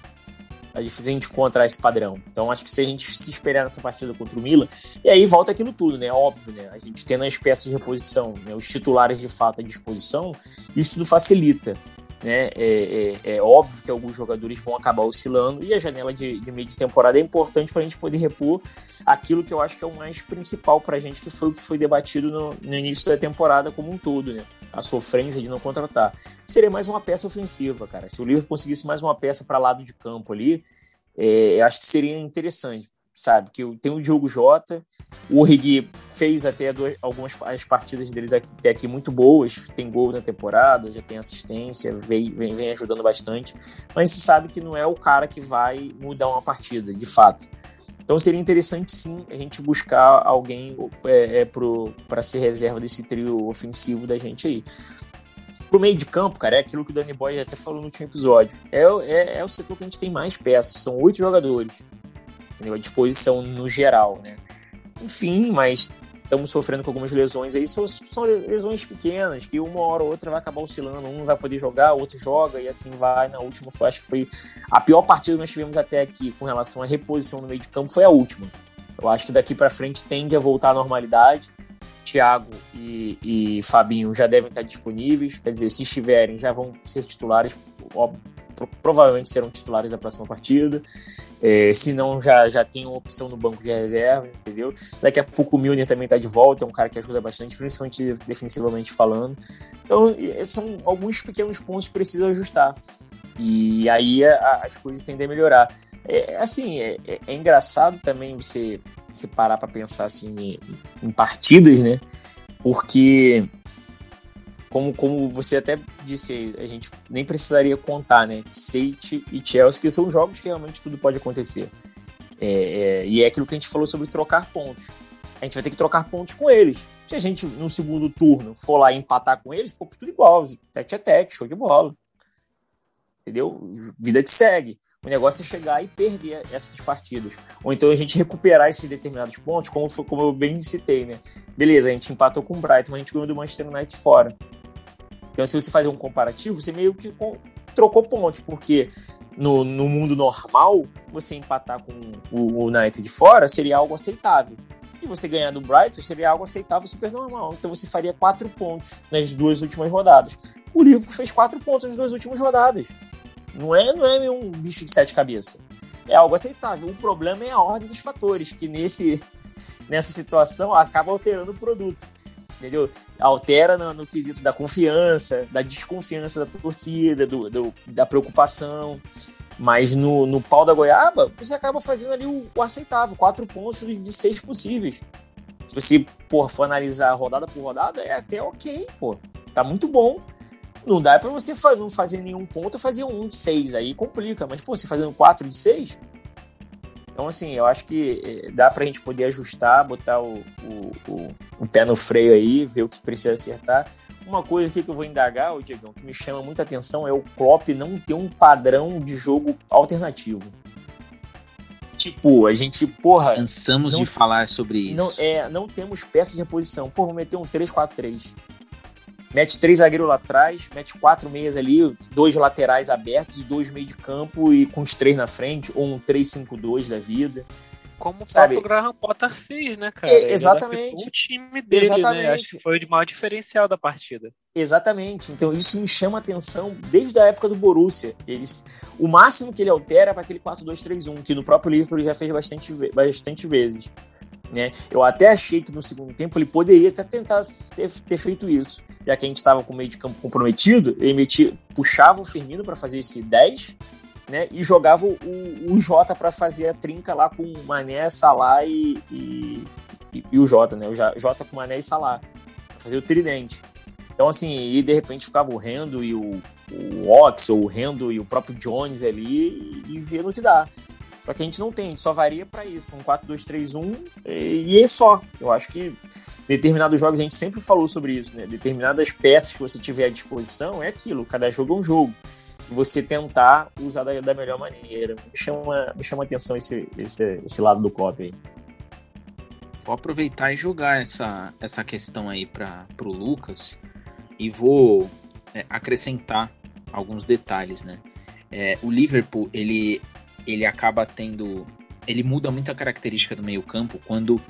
É difícil a gente encontrar esse padrão. Então, acho que se a gente se esperar nessa partida contra o Milan, e aí volta aquilo tudo, né? Óbvio, né? A gente tendo as peças de reposição, né? os titulares de fato à disposição, isso tudo facilita. Né? É, é, é, óbvio que alguns jogadores vão acabar oscilando e a janela de, de meio de temporada é importante para a gente poder repor aquilo que eu acho que é o mais principal para a gente, que foi o que foi debatido no, no, início da temporada como um todo, né? A sofrência de não contratar. Seria mais uma peça ofensiva, cara. Se o Liverpool conseguisse mais uma peça para lado de campo ali, é, acho que seria interessante sabe? Que tem o Diogo Jota, o Origi fez até algumas as partidas deles aqui, até aqui muito boas, tem gol na temporada, já tem assistência, vem, vem, vem ajudando bastante, mas se sabe que não é o cara que vai mudar uma partida, de fato. Então seria interessante sim a gente buscar alguém é, é, para ser reserva desse trio ofensivo da gente aí. Pro meio de campo, cara, é aquilo que o Danny Boy até falou no último episódio. É, é, é o setor que a gente tem mais peças, são oito jogadores entendeu? A disposição no geral, né? Enfim, mas estamos sofrendo com algumas lesões aí, são, são lesões pequenas, que uma hora ou outra vai acabar oscilando, um vai poder jogar, outro joga, e assim vai. Na última, foi, acho que foi a pior partida que nós tivemos até aqui com relação à reposição no meio de campo, foi a última. Eu acho que daqui para frente tende a voltar à normalidade. Thiago e, e Fabinho já devem estar disponíveis, quer dizer, se estiverem, já vão ser titulares, provavelmente serão titulares da próxima partida. É, se não, já, já tem uma opção no banco de reserva, entendeu? Daqui a pouco o Milner também está de volta, é um cara que ajuda bastante, principalmente defensivamente falando. Então, são alguns pequenos pontos que precisa ajustar. E aí a, as coisas tendem a melhorar. É, assim, é, é, é engraçado também você, você parar para pensar assim, em, em partidas, né? Porque como, como você até disse, a gente nem precisaria contar, né? City e Chelsea, que são jogos que realmente tudo pode acontecer. É, é, e é aquilo que a gente falou sobre trocar pontos. A gente vai ter que trocar pontos com eles. Se a gente, no segundo turno, for lá empatar com eles, ficou tudo igual. Tete a tete, show de bola. Entendeu? Vida te segue. O negócio é chegar e perder essas partidas. Ou então a gente recuperar esses determinados pontos, como, como eu bem citei, né? Beleza, a gente empatou com o Brighton, mas a gente ganhou do Manchester United fora. Então, se você fazer um comparativo, você meio que trocou pontos, porque no, no mundo normal, você empatar com o United de fora seria algo aceitável. E você ganhar do Brighton seria algo aceitável, super normal. Então você faria quatro pontos nas duas últimas rodadas. O Liverpool fez quatro pontos nas duas últimas rodadas. Não é, não é um bicho de sete cabeças. É algo aceitável. O problema é a ordem dos fatores, que nesse, nessa situação acaba alterando o produto entendeu? Altera no, no, quesito da confiança, da desconfiança da torcida, do, do, da preocupação. Mas no, no pau da goiaba, você acaba fazendo ali o, o aceitável, quatro pontos de seis possíveis. Se você porra, for analisar rodada por rodada, é até ok, pô. Tá muito bom. Não dá para você não fazer nenhum ponto, fazer um de seis, aí complica. Mas, pô, você fazendo quatro de seis, então, assim, eu acho que eh, dá para a gente poder ajustar, botar o, o, o, o, pé no freio aí, ver o que precisa acertar. Uma coisa aqui que eu vou indagar, o Diegão, que me chama muita atenção é o Klopp não ter um padrão de jogo alternativo. Tipo, a gente, porra. Cansamos não, de falar sobre isso. Não, é, não temos peças de reposição. Pô, vou meter um 3-4-3 mete três zagueiros lá atrás, mete quatro meias ali, dois laterais abertos e dois meio de campo e com os três na frente, ou um 3-5-2 da vida. como Sabe? o próprio Graham Potter fez, né, cara? E, exatamente. o time dele, exatamente. né? Acho que foi o maior diferencial da partida. Exatamente. Então isso me chama atenção desde a época do Borussia. Eles, o máximo que ele altera é para aquele 4-2-3-1, que no próprio Liverpool ele já fez bastante, bastante vezes. Né? Eu até achei que no segundo tempo ele poderia até tentar ter, ter feito isso, já que a gente estava com o meio de campo comprometido, ele metia, puxava o Firmino para fazer esse 10 né? E jogava o, o Jota para fazer a trinca lá com o Mané, Salah e, e, e, o Jota, né? O Jota com Mané e Salah. Fazer o tridente. Então, assim, e de repente ficava o Rendo e o, o Ox, ou o Rendo e o próprio Jones ali e, e via no que dá. Só que a gente não tem, a gente só varia para isso, com 4-2-3-1 e é só. Eu acho que determinados jogos, a gente sempre falou sobre isso, né? Determinadas peças que você tiver à disposição é aquilo, cada jogo é um jogo você tentar usar da, da melhor maneira. Me chama, me chama atenção esse, esse, esse lado do cop aí. Vou aproveitar e jogar essa, essa questão aí para o Lucas e vou é, acrescentar alguns detalhes, né? É, o Liverpool, ele, ele acaba tendo... Ele muda muito a característica do meio campo quando,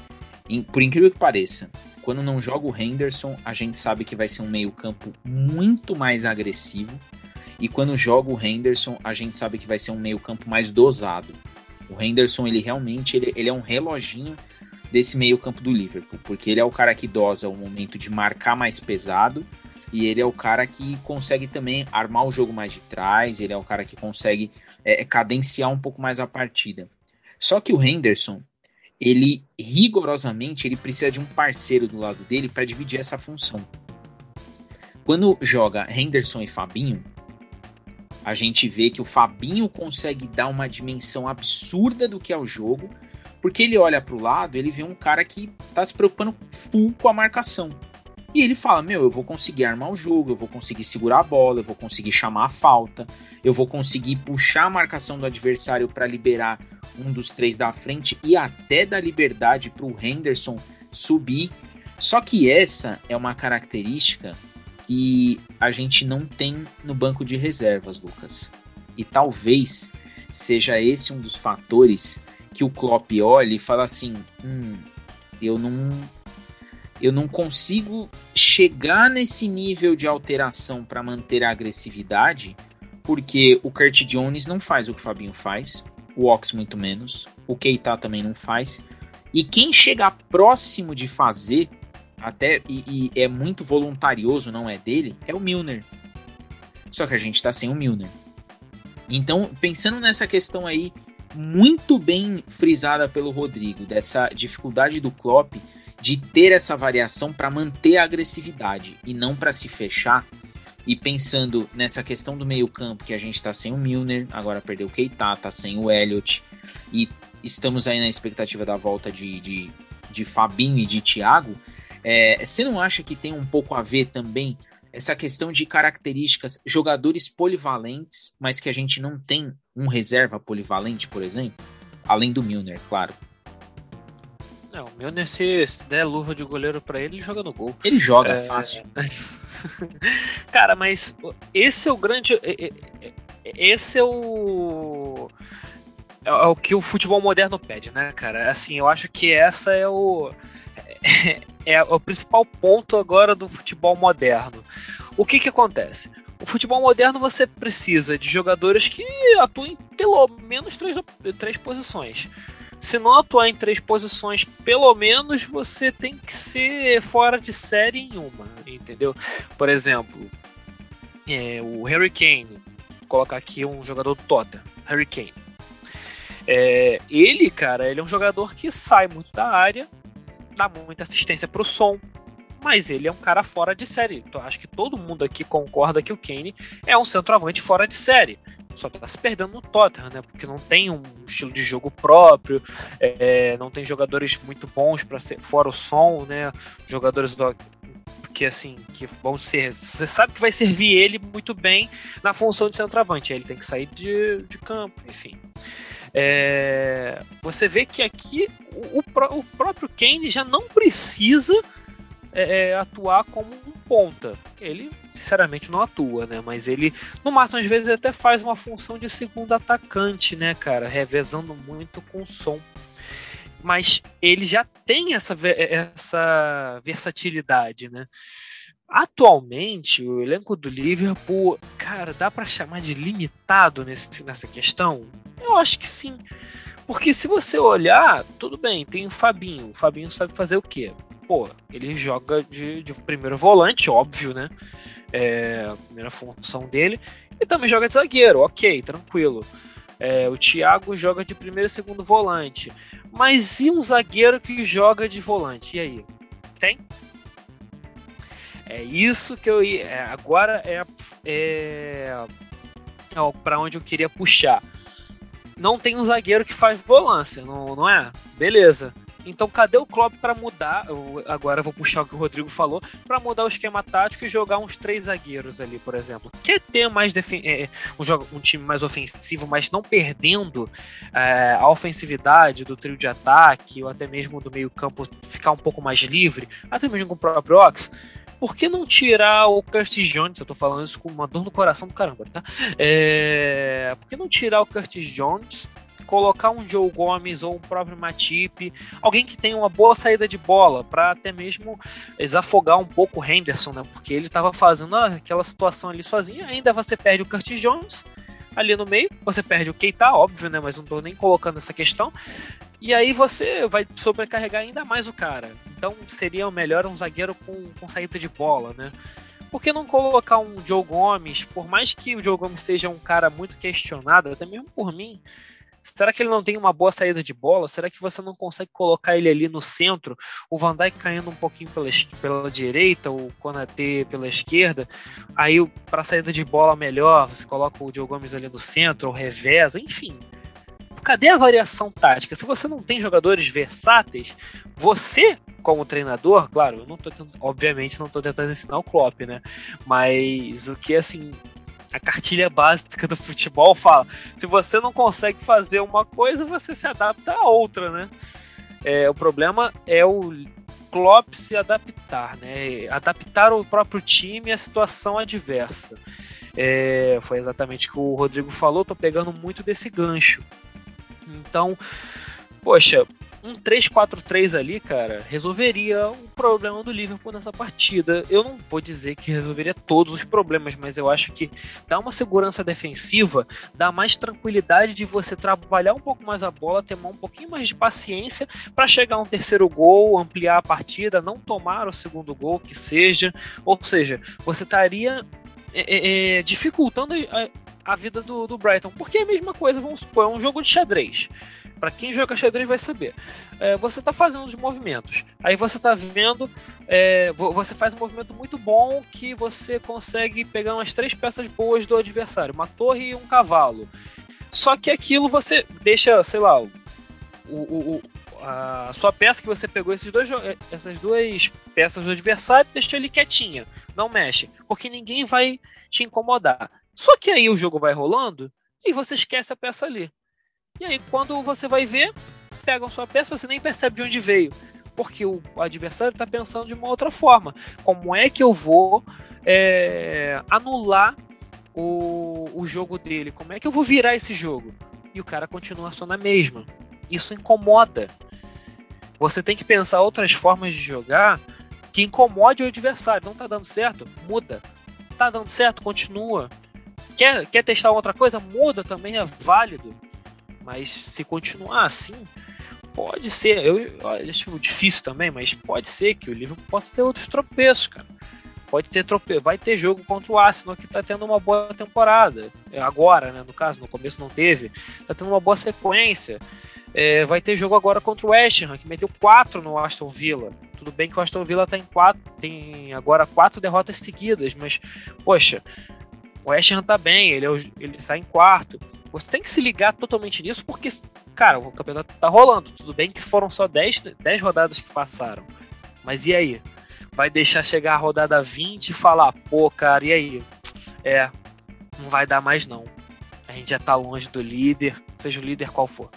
por incrível que pareça, quando não joga o Henderson, a gente sabe que vai ser um meio campo muito mais agressivo, e quando joga o Henderson, a gente sabe que vai ser um meio-campo mais dosado. O Henderson, ele realmente ele, ele é um reloginho desse meio-campo do Liverpool, porque ele é o cara que dosa o momento de marcar mais pesado e ele é o cara que consegue também armar o jogo mais de trás, ele é o cara que consegue é, cadenciar um pouco mais a partida. Só que o Henderson, ele rigorosamente ele precisa de um parceiro do lado dele para dividir essa função. Quando joga Henderson e Fabinho, a gente vê que o Fabinho consegue dar uma dimensão absurda do que é o jogo, porque ele olha para o lado, ele vê um cara que está se preocupando full com a marcação. E ele fala: Meu, eu vou conseguir armar o jogo, eu vou conseguir segurar a bola, eu vou conseguir chamar a falta, eu vou conseguir puxar a marcação do adversário para liberar um dos três da frente e até dar liberdade para o Henderson subir. Só que essa é uma característica que a gente não tem no banco de reservas, Lucas. E talvez seja esse um dos fatores que o Klopp olha e fala assim: hum, eu não eu não consigo chegar nesse nível de alteração para manter a agressividade, porque o Kurt Jones não faz o que o Fabinho faz, o Ox muito menos, o Keita também não faz, e quem chegar próximo de fazer até e, e, é muito voluntarioso, não é dele, é o Milner. Só que a gente tá sem o Milner. Então, pensando nessa questão aí, muito bem frisada pelo Rodrigo, dessa dificuldade do Klopp de ter essa variação para manter a agressividade e não para se fechar. E pensando nessa questão do meio-campo, que a gente está sem o Milner, agora perdeu o Keita, tá sem o Elliot, e estamos aí na expectativa da volta de, de, de Fabinho e de Thiago. É, você não acha que tem um pouco a ver também essa questão de características, jogadores polivalentes, mas que a gente não tem um reserva polivalente, por exemplo? Além do Milner, claro. Não, o Milner, se, se der luva de goleiro para ele, ele joga no gol. Ele joga, é... fácil. Cara, mas esse é o grande. Esse é o. É o que o futebol moderno pede, né, cara? Assim, eu acho que essa é o é o principal ponto agora do futebol moderno. O que que acontece? O futebol moderno você precisa de jogadores que atuem pelo menos três, três posições. Se não atuar em três posições, pelo menos você tem que ser fora de série em uma, entendeu? Por exemplo, é, o Harry Kane, vou colocar aqui um jogador do Tottenham, Harry Kane. É, ele, cara, ele é um jogador que sai muito da área, dá muita assistência pro som, mas ele é um cara fora de série. Então, acho que todo mundo aqui concorda que o Kane é um centroavante fora de série. Só tá se perdendo no Tottenham, né? Porque não tem um estilo de jogo próprio, é, não tem jogadores muito bons para ser fora o som, né? Jogadores do, que assim, que vão ser. Você sabe que vai servir ele muito bem na função de centroavante. Ele tem que sair de, de campo, enfim. É, você vê que aqui o, o, próprio Kane já não precisa é, atuar como um ponta. Ele, sinceramente, não atua, né? Mas ele, no máximo, às vezes até faz uma função de segundo atacante, né, cara? Revezando muito com o som. mas ele já tem essa, essa versatilidade, né? Atualmente, o elenco do Liverpool, cara, dá para chamar de limitado nesse, nessa questão? Eu acho que sim. Porque se você olhar, tudo bem, tem o Fabinho. O Fabinho sabe fazer o quê? Pô, ele joga de, de primeiro volante, óbvio, né? É a primeira função dele. E também joga de zagueiro, ok, tranquilo. É, o Thiago joga de primeiro e segundo volante. Mas e um zagueiro que joga de volante? E aí? Tem? É isso que eu ia. É, agora é, é, é para onde eu queria puxar. Não tem um zagueiro que faz volância, não, não é? Beleza. Então cadê o Klopp para mudar? Eu, agora vou puxar o que o Rodrigo falou para mudar o esquema tático e jogar uns três zagueiros ali, por exemplo. Quer ter mais é, um, jogo, um time mais ofensivo, mas não perdendo é, a ofensividade do trio de ataque ou até mesmo do meio campo ficar um pouco mais livre, até mesmo com o próprio Ox. Por que não tirar o Curtis Jones? Eu tô falando isso com uma dor no coração do caramba, tá? É... Por que não tirar o Curtis Jones colocar um Joe Gomes ou um próprio Matip, alguém que tenha uma boa saída de bola, para até mesmo desafogar um pouco o Henderson, né? Porque ele estava fazendo aquela situação ali sozinho, ainda você perde o Curtis Jones ali no meio, você perde o Keita, óbvio, né? Mas não estou nem colocando essa questão. E aí você vai sobrecarregar ainda mais o cara. Então seria melhor um zagueiro com, com saída de bola, né? Por que não colocar um Joe Gomes? Por mais que o Joe Gomes seja um cara muito questionado, até mesmo por mim, Será que ele não tem uma boa saída de bola? Será que você não consegue colocar ele ali no centro? O Van Dijk caindo um pouquinho pela, pela direita, o Konaté pela esquerda. Aí, para saída de bola melhor, você coloca o Diogo Gomes ali no centro, ou reveza, enfim. Cadê a variação tática? Se você não tem jogadores versáteis, você, como treinador, claro, eu não tô obviamente não estou tentando ensinar o Klopp, né? Mas o que assim a cartilha básica do futebol fala: se você não consegue fazer uma coisa, você se adapta a outra, né? É, o problema é o Klopp se adaptar, né? Adaptar o próprio time à situação adversa. É, foi exatamente o que o Rodrigo falou, tô pegando muito desse gancho. Então, poxa, um 3-4-3 ali, cara, resolveria o problema do Liverpool nessa partida. Eu não vou dizer que resolveria todos os problemas, mas eu acho que dá uma segurança defensiva, dá mais tranquilidade de você trabalhar um pouco mais a bola, ter um pouquinho mais de paciência para chegar a um terceiro gol, ampliar a partida, não tomar o segundo gol que seja. Ou seja, você estaria é, é, é dificultando a, a vida do, do, Brighton. Porque é a mesma coisa, vamos supor, é um jogo de xadrez. Para quem joga xadrez vai saber. É, você está fazendo os movimentos. Aí você está vendo. É, você faz um movimento muito bom que você consegue pegar umas três peças boas do adversário: uma torre e um cavalo. Só que aquilo você deixa, sei lá, o, o, a sua peça que você pegou, esses dois, essas duas peças do adversário, deixa ele quietinha. Não mexe. Porque ninguém vai te incomodar. Só que aí o jogo vai rolando e você esquece a peça ali. E aí, quando você vai ver, pegam sua peça, você nem percebe de onde veio. Porque o adversário está pensando de uma outra forma. Como é que eu vou é, anular o, o jogo dele? Como é que eu vou virar esse jogo? E o cara continua só na mesma. Isso incomoda. Você tem que pensar outras formas de jogar que incomode o adversário. Não tá dando certo? Muda. Tá dando certo? Continua. Quer, quer testar outra coisa? Muda também, é válido. Mas se continuar assim, pode ser. Eu, acho difícil também, mas pode ser que o Liverpool possa ter outros tropeços, cara. Pode ter trope... vai ter jogo contra o Arsenal que tá tendo uma boa temporada. É, agora, né? No caso, no começo não teve. Tá tendo uma boa sequência. É, vai ter jogo agora contra o West Ham, que meteu 4 no Aston Villa. Tudo bem que o Aston Villa tá em quatro, tem agora quatro derrotas seguidas, mas, poxa, o West Ham tá bem, ele, é o, ele está em quarto. Você tem que se ligar totalmente nisso, porque, cara, o campeonato tá rolando. Tudo bem que foram só 10, 10 rodadas que passaram. Mas e aí? Vai deixar chegar a rodada 20 e falar, pô, cara, e aí? É, não vai dar mais não. A gente já tá longe do líder, seja o líder qual for.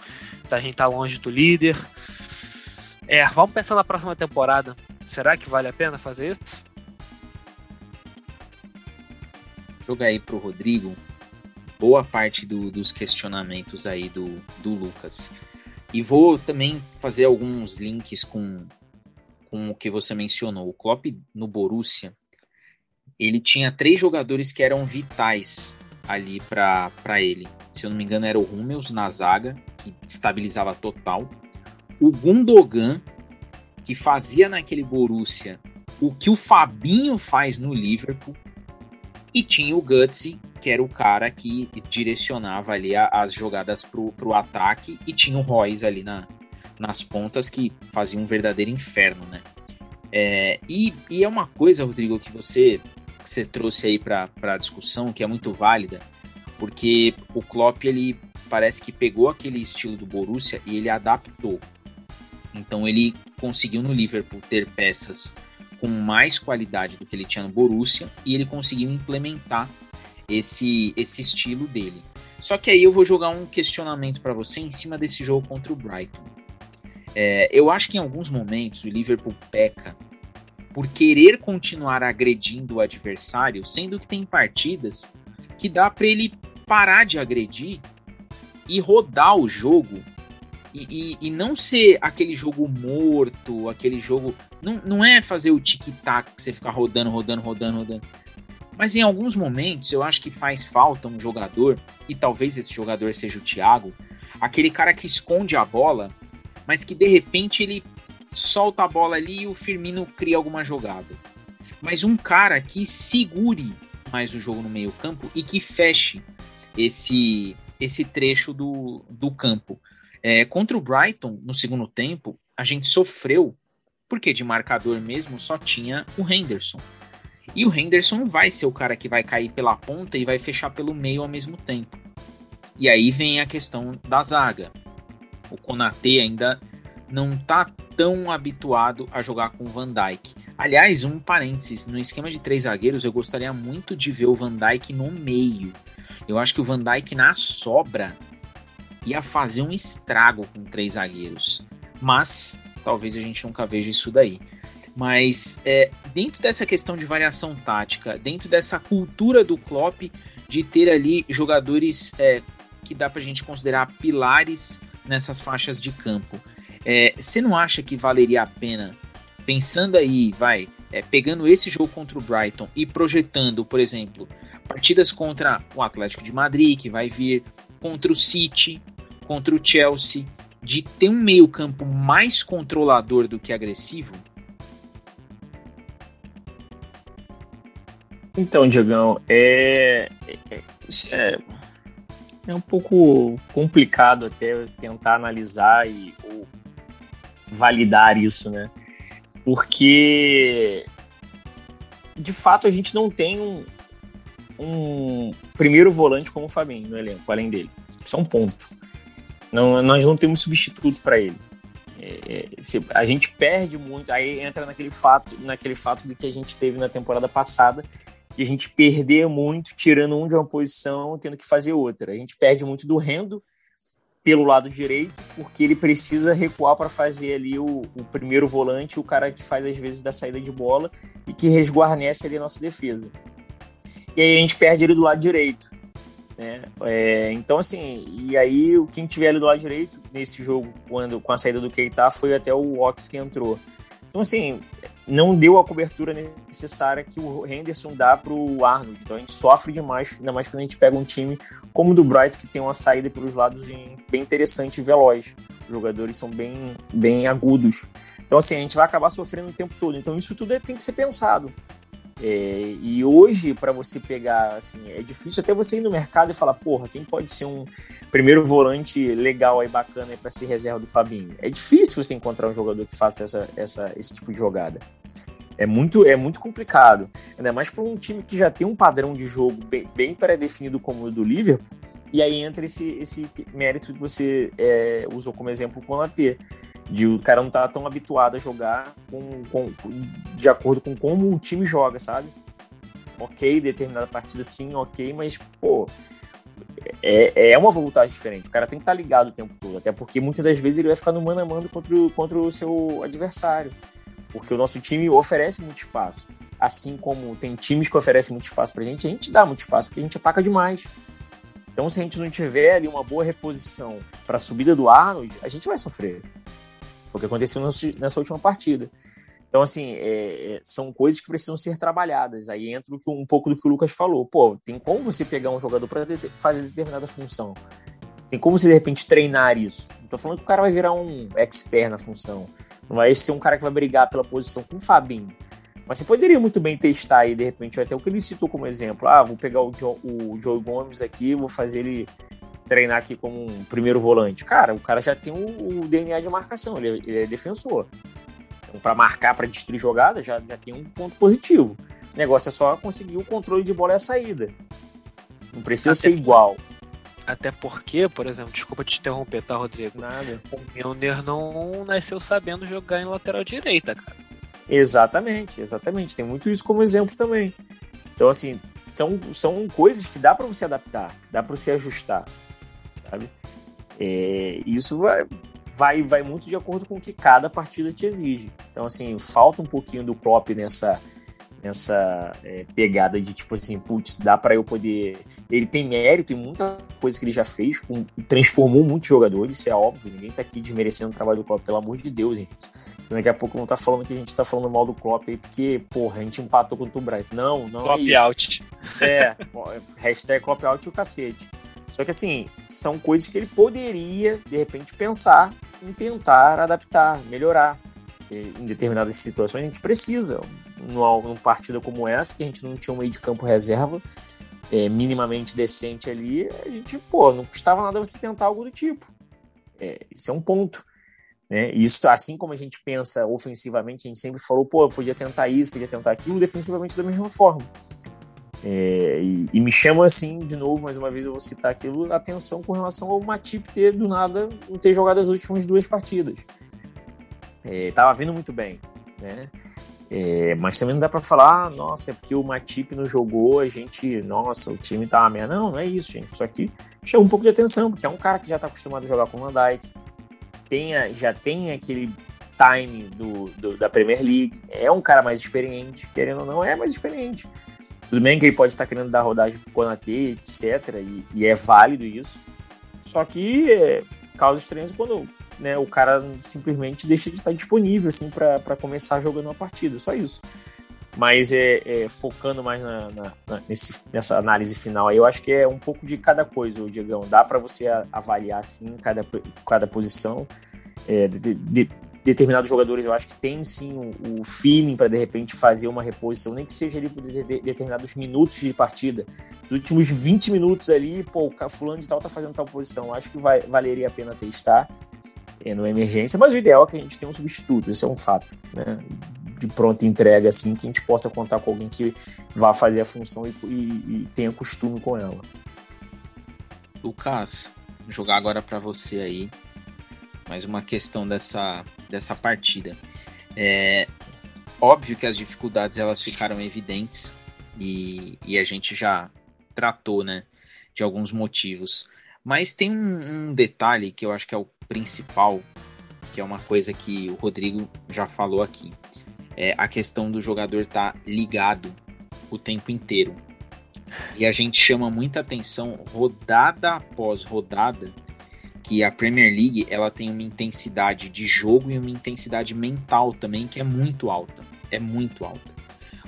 A gente tá longe do líder. É, vamos pensar na próxima temporada. Será que vale a pena fazer isso? Joga aí pro Rodrigo boa parte do, dos questionamentos aí do, do Lucas. E vou também fazer alguns links com, com o que você mencionou. O Klopp no Borussia, ele tinha três jogadores que eram vitais ali para ele. Se eu não me engano, era o Hummels na zaga, que estabilizava total. O Gundogan, que fazia naquele Borussia o que o Fabinho faz no Liverpool. E tinha o Gutsy, que era o cara que direcionava ali as jogadas pro, pro ataque. E tinha o Royce ali na, nas pontas, que fazia um verdadeiro inferno, né? É, e, e, é uma coisa, Rodrigo, que você, que você trouxe aí para a discussão, que é muito válida, porque o Klopp, ele parece que pegou aquele estilo do Borussia e ele adaptou. Então ele conseguiu no Liverpool ter peças com mais qualidade do que ele tinha no Borussia e ele conseguiu implementar esse, esse estilo dele. Só que aí eu vou jogar um questionamento para você em cima desse jogo contra o Brighton. É, eu acho que em alguns momentos o Liverpool peca por querer continuar agredindo o adversário, sendo que tem partidas que dá para ele parar de agredir e rodar o jogo e, e, e, não ser aquele jogo morto, aquele jogo. Não, não é fazer o tic-tac que você ficar rodando, rodando, rodando, rodando. Mas em alguns momentos eu acho que faz falta um jogador, e talvez esse jogador seja o Thiago, aquele cara que esconde a bola, mas que de repente ele solta a bola ali e o Firmino cria alguma jogada. Mas um cara que segure mais o jogo no meio-campo e que feche esse esse trecho do, do campo. É, contra o Brighton, no segundo tempo, a gente sofreu, porque de marcador mesmo só tinha o Henderson. E o Henderson não vai ser o cara que vai cair pela ponta e vai fechar pelo meio ao mesmo tempo. E aí vem a questão da zaga. O Konate ainda não tá tão habituado a jogar com o Van Dijk. Aliás, um parênteses, no esquema de três zagueiros, eu gostaria muito de ver o Van Dijk no meio. Eu acho que o Van Dijk na sobra ia fazer um estrago com três zagueiros. Mas talvez a gente nunca veja isso daí. Mas é, dentro dessa questão de variação tática, dentro dessa cultura do Klopp de ter ali jogadores é, que dá para a gente considerar pilares nessas faixas de campo, é, você não acha que valeria a pena, pensando aí, vai, é, pegando esse jogo contra o Brighton e projetando, por exemplo, partidas contra o Atlético de Madrid, que vai vir, contra o City, contra o Chelsea de ter um meio-campo mais controlador do que agressivo? Então, Diogão, é, é, é, é um pouco complicado até tentar analisar e validar isso, né? Porque de fato a gente não tem um, um primeiro volante como o Fabinho no elenco, além dele. É um ponto. Não, nós não temos substituto para ele. É, se, a gente perde muito, aí entra naquele fato, naquele fato de que a gente teve na temporada passada, de a gente perder muito, tirando um de uma posição, tendo que fazer outra. A gente perde muito do Rendo pelo lado direito, porque ele precisa recuar para fazer ali o, o, primeiro volante, o cara que faz às vezes da saída de bola e que resguarnece ali a nossa defesa. E aí a gente perde ele do lado direito. Né? É, então, assim, e aí quem tiver ali do lado direito nesse jogo, quando com a saída do Keita, foi até o Ox que entrou. Então, assim, não deu a cobertura necessária que o Henderson dá para o Arnold. Então a gente sofre demais, ainda mais quando a gente pega um time como o do Brighton, que tem uma saída pelos lados bem interessante e veloz. Os jogadores são bem, bem agudos. Então, assim, a gente vai acabar sofrendo o tempo todo. Então, isso tudo é, tem que ser pensado. É, e hoje, para você pegar, assim, é difícil até você ir no mercado e falar, porra, quem pode ser um primeiro volante legal aí, bacana para ser reserva do Fabinho? É difícil você encontrar um jogador que faça essa, essa, esse tipo de jogada. É muito, é muito complicado. Ainda mais para um time que já tem um padrão de jogo bem, bem pré-definido como o do Liverpool. E aí entra esse, esse mérito que você é, usou como exemplo com o Konatê de o cara não tá tão habituado a jogar com, com, de acordo com como o time joga, sabe? Ok, determinada partida sim, ok, mas, pô, é, é uma voltagem diferente. O cara tem que estar tá ligado o tempo todo, até porque muitas das vezes ele vai ficar no mano a mano contra o, contra o seu adversário, porque o nosso time oferece muito espaço. Assim como tem times que oferecem muito espaço pra gente, a gente dá muito espaço, porque a gente ataca demais. Então, se a gente não tiver ali uma boa reposição para a subida do Arnold, a gente vai sofrer. Foi o que aconteceu nessa última partida. Então, assim, é, é, são coisas que precisam ser trabalhadas. Aí entra um pouco do que o Lucas falou. Pô, tem como você pegar um jogador para fazer determinada função. Tem como você, de repente, treinar isso. Não tô falando que o cara vai virar um expert na função. Não vai ser um cara que vai brigar pela posição com o Fabinho. Mas você poderia muito bem testar aí, de repente, até o que ele citou como exemplo. Ah, vou pegar o o Joe Gomes aqui, vou fazer ele treinar aqui como um primeiro volante. Cara, o cara já tem o, o DNA de marcação, ele, ele é defensor. Então, para marcar, para destruir jogada, já, já tem um ponto positivo. O negócio é só conseguir o controle de bola e a saída. Não precisa até, ser igual. Até porque, por exemplo, desculpa te interromper, tá, Rodrigo? Nada. O Milner não nasceu sabendo jogar em lateral direita, cara. Exatamente, exatamente. Tem muito isso como exemplo também. Então, assim, são, são coisas que dá para você adaptar, dá para você ajustar, sabe? É, isso vai, vai, vai muito de acordo com o que cada partida te exige. Então, assim, falta um pouquinho do Klopp nessa, nessa é, pegada de tipo assim, putz, dá para eu poder. Ele tem mérito em muita coisa que ele já fez, com, transformou muitos jogadores, isso é óbvio, ninguém tá aqui desmerecendo o trabalho do Klopp, pelo amor de Deus, gente. Daqui a pouco não tá falando que a gente tá falando mal do Klopp aí, porque, porra, a gente empatou contra o Brighton. Não, não Klopp é out. É, hashtag Klopp out e o cacete. Só que assim, são coisas que ele poderia, de repente, pensar em tentar adaptar, melhorar. Em determinadas situações a gente precisa. Numa, numa partida como essa, que a gente não tinha um meio de campo reserva é, minimamente decente ali, a gente, pô, não custava nada você tentar algo do tipo. É, isso é um ponto. Né? Isso, assim como a gente pensa ofensivamente, a gente sempre falou, pô, podia tentar isso, podia tentar aquilo, defensivamente da mesma forma. É, e, e, me chama assim, de novo, mais uma vez eu vou citar aquilo, atenção com relação ao Matip ter do nada não ter jogado as últimas duas partidas. É, tava vindo muito bem, né? É, mas também não dá para falar, ah, nossa, é porque o Matip não jogou, a gente, nossa, o time tá merda. Não, não é isso, gente. Só que chama um pouco de atenção, porque é um cara que já tá acostumado a jogar com o Van já tem aquele time do, do, da Premier League, é um cara mais experiente, querendo ou não, é mais experiente. Tudo bem que ele pode estar querendo dar rodagem pro Konate, etc. E, e, é válido isso. Só que é, causa estranhas quando né, o cara simplesmente deixa de estar disponível assim para começar jogando uma partida. Só isso. Mas é, é focando mais na, na, na, nesse, nessa análise final aí, eu acho que é um pouco de cada coisa, o Diegão. Dá para você avaliar assim cada, cada posição. É, de, de, determinados jogadores eu acho que tem sim o, o feeling para de repente fazer uma reposição, nem que seja ali por de, de, determinados minutos de partida. Nos últimos 20 minutos ali, pô, o fulano de tal tá fazendo tal posição. Eu acho que vai, valeria a pena testar é, numa emergência, mas o ideal é que a gente tenha um substituto, isso é um fato, né? De pronta entrega, assim, que a gente possa contar com alguém que vá fazer a função e, e, e tenha costume com ela. Lucas, jogar agora para você aí mais uma questão dessa, dessa partida. É óbvio que as dificuldades elas ficaram evidentes e, e a gente já tratou, né, de alguns motivos. Mas tem um, um detalhe que eu acho que é o principal, que é uma coisa que o Rodrigo já falou aqui. É a questão do jogador estar tá ligado o tempo inteiro. E a gente chama muita atenção, rodada após rodada, que a Premier League ela tem uma intensidade de jogo e uma intensidade mental também que é muito alta. É muito alta.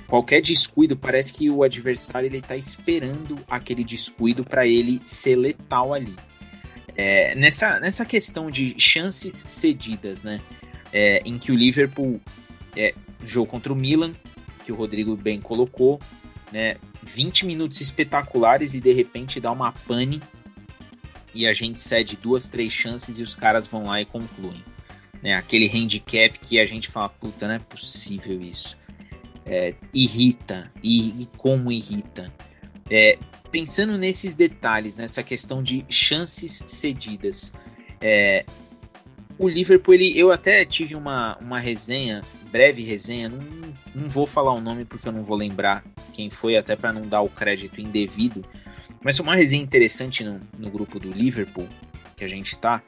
Qualquer descuido parece que o adversário ele está esperando aquele descuido para ele ser letal ali. É, nessa, nessa questão de chances cedidas, né? É, em que o Liverpool é, jogou contra o Milan, que o Rodrigo bem colocou, né? 20 minutos espetaculares e de repente dá uma pane e a gente cede duas, três chances e os caras vão lá e concluem. Né? Aquele handicap que a gente fala, puta, não é possível isso. É, irrita, e, e, como irrita. É, pensando nesses detalhes, nessa questão de chances cedidas, é, o Liverpool, ele, eu até tive uma, uma resenha, breve resenha, não, não vou falar o nome porque eu não vou lembrar quem foi, até para não dar o crédito indevido, mas uma resenha interessante no, no grupo do Liverpool, que a gente tá,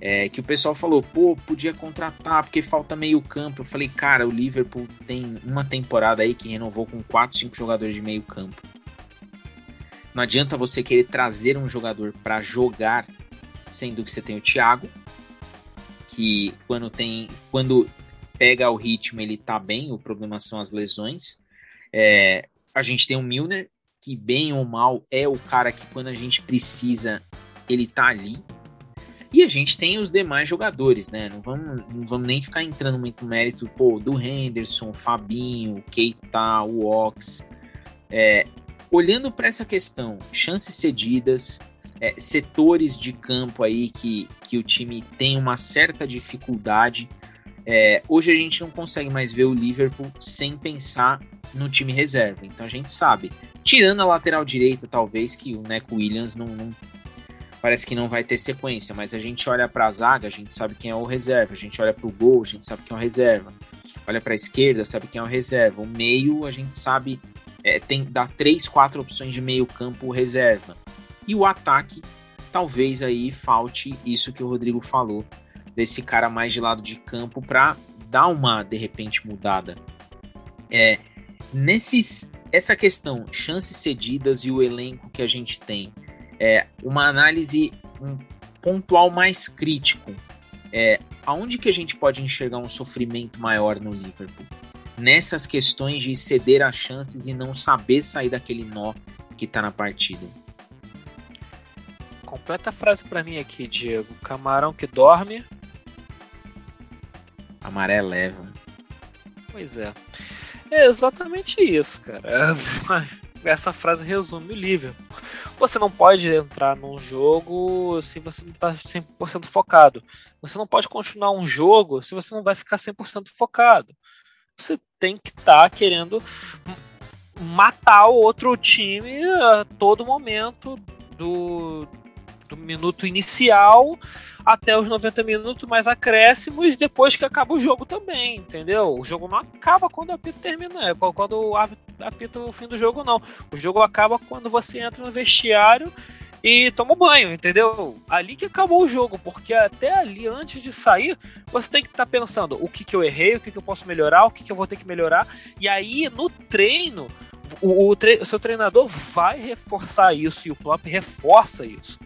é que o pessoal falou, pô, podia contratar porque falta meio campo. Eu falei, cara, o Liverpool tem uma temporada aí que renovou com 4, 5 jogadores de meio campo. Não adianta você querer trazer um jogador para jogar, sendo que você tem o Thiago, que quando tem, quando pega o ritmo ele tá bem, o problema são as lesões. É, a gente tem o Milner, que bem ou mal é o cara que quando a gente precisa ele tá ali. E a gente tem os demais jogadores, né? Não vamos, não vamos nem ficar entrando muito no mérito pô, do Henderson, Fabinho, Keita, o Ox. É, olhando para essa questão, chances cedidas, é, setores de campo aí que, que o time tem uma certa dificuldade. É, hoje a gente não consegue mais ver o Liverpool sem pensar no time reserva. Então a gente sabe, tirando a lateral direita, talvez que o Neco Williams não, não parece que não vai ter sequência, mas a gente olha para a zaga, a gente sabe quem é o reserva, a gente olha para o gol, a gente sabe quem é o reserva, olha para a esquerda, sabe quem é o reserva, o meio a gente sabe é, tem dá três, quatro opções de meio campo reserva. E o ataque talvez aí falte isso que o Rodrigo falou desse cara mais de lado de campo para dar uma de repente mudada. É, nesses essa questão chances cedidas e o elenco que a gente tem é, uma análise um pontual mais crítico. É, aonde que a gente pode enxergar um sofrimento maior no Liverpool? Nessas questões de ceder as chances e não saber sair daquele nó que está na partida. Completa a frase para mim aqui, Diego. Camarão que dorme. A maré leva. Pois é. É exatamente isso, cara. Essa frase resume o Liverpool. Você não pode entrar num jogo se você não está 100% focado. Você não pode continuar um jogo se você não vai ficar 100% focado. Você tem que estar tá querendo matar o outro time a todo momento do, do minuto inicial até os 90 minutos mais acréscimos depois que acaba o jogo também, entendeu? O jogo não acaba quando o apito termina, é quando apita o fim do jogo não. O jogo acaba quando você entra no vestiário e toma banho, entendeu? Ali que acabou o jogo, porque até ali, antes de sair, você tem que estar tá pensando o que, que eu errei, o que, que eu posso melhorar, o que, que eu vou ter que melhorar. E aí, no treino, o, o, tre o seu treinador vai reforçar isso e o Klopp reforça isso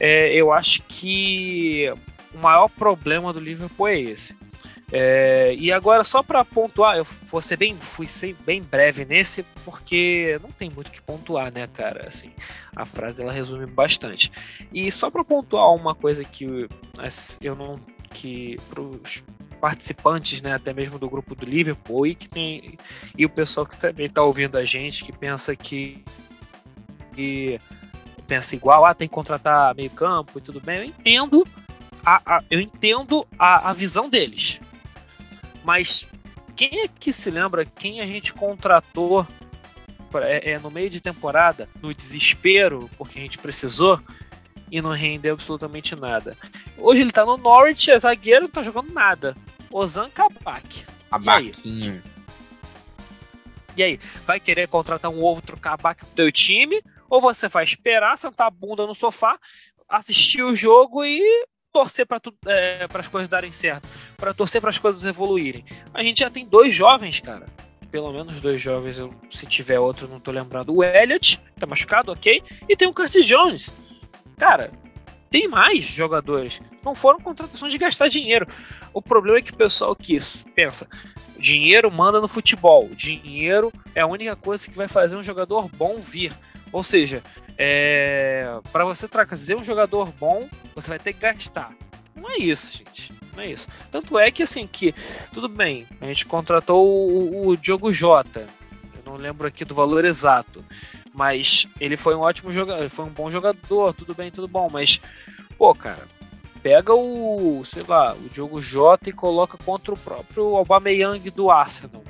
é, eu acho que o maior problema do Liverpool é esse. É, e agora, só para pontuar, eu vou ser bem, fui ser bem breve nesse, porque não tem muito que pontuar, né, cara? Assim, a frase ela resume bastante. E só para pontuar uma coisa que eu não. que pros participantes, né, até mesmo do grupo do Liverpool, e que tem. E o pessoal que também está ouvindo a gente, que pensa que. que pensa igual, ah, tem que contratar meio campo e tudo bem, eu entendo a, a eu entendo a, a visão deles. Mas quem é que se lembra quem a gente contratou é, é, no meio de temporada, no desespero, porque a gente precisou, e não rendeu absolutamente nada. Hoje ele tá no Norwich, é zagueiro, não tá jogando nada. Ozan Kabak. Kabaquinho. E aí, vai querer contratar um outro Kabak pro teu time? Ou você vai esperar, sentar a bunda no sofá, assistir o jogo e torcer para é, as coisas darem certo, para torcer para as coisas evoluírem. A gente já tem dois jovens, cara. Pelo menos dois jovens, eu, se tiver outro, não tô lembrando. O Elliot, tá machucado, ok. E tem o Curtis Jones. Cara, tem mais jogadores. Não foram contratações de gastar dinheiro. O problema é que o pessoal que pensa, dinheiro manda no futebol. Dinheiro é a única coisa que vai fazer um jogador bom vir. Ou seja, é, para você trazer um jogador bom, você vai ter que gastar. Não é isso, gente. Não é isso. Tanto é que assim que tudo bem, a gente contratou o, o Diogo Jota. Eu não lembro aqui do valor exato, mas ele foi um ótimo jogador, foi um bom jogador, tudo bem, tudo bom, mas pô, cara, pega o, sei lá, o Diogo Jota e coloca contra o próprio Aubameyang do Arsenal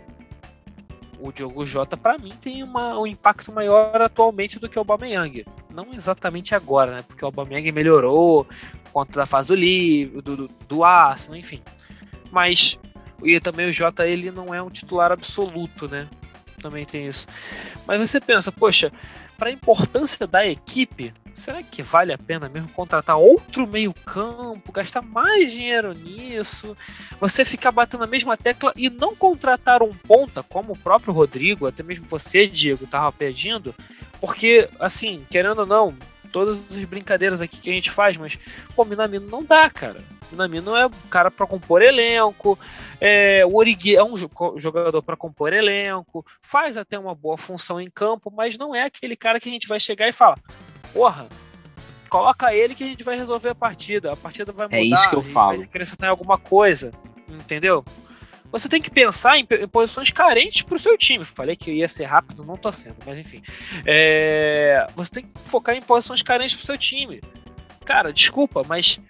o Diogo Jota, para mim, tem uma, um impacto maior atualmente do que o Aubameyang. Não exatamente agora, né? Porque o Aubameyang melhorou por conta da fase do livro, do, do, do Arsenal, enfim. Mas e também o Jota ele não é um titular absoluto, né? Também tem isso. Mas você pensa, poxa, para a importância da equipe, será que vale a pena mesmo contratar outro meio-campo, gastar mais dinheiro nisso? Você ficar batendo a mesma tecla e não contratar um ponta, como o próprio Rodrigo, até mesmo você, Diego, tava pedindo, porque, assim, querendo ou não, todas as brincadeiras aqui que a gente faz, mas, pô, Minamino não dá, cara. Minamino é um cara para compor elenco, é, o Origi é um jogador para compor elenco, faz até uma boa função em campo, mas não é aquele cara que a gente vai chegar e falar, porra, coloca ele que a gente vai resolver a partida, a partida vai mudar, é isso que eu falo. vai acrescentar alguma coisa, entendeu? Você tem que pensar em, em posições carentes para o seu time. Falei que ia ser rápido, não tô sendo, mas enfim. É, você tem que focar em posições carentes para o seu time. Cara, desculpa, mas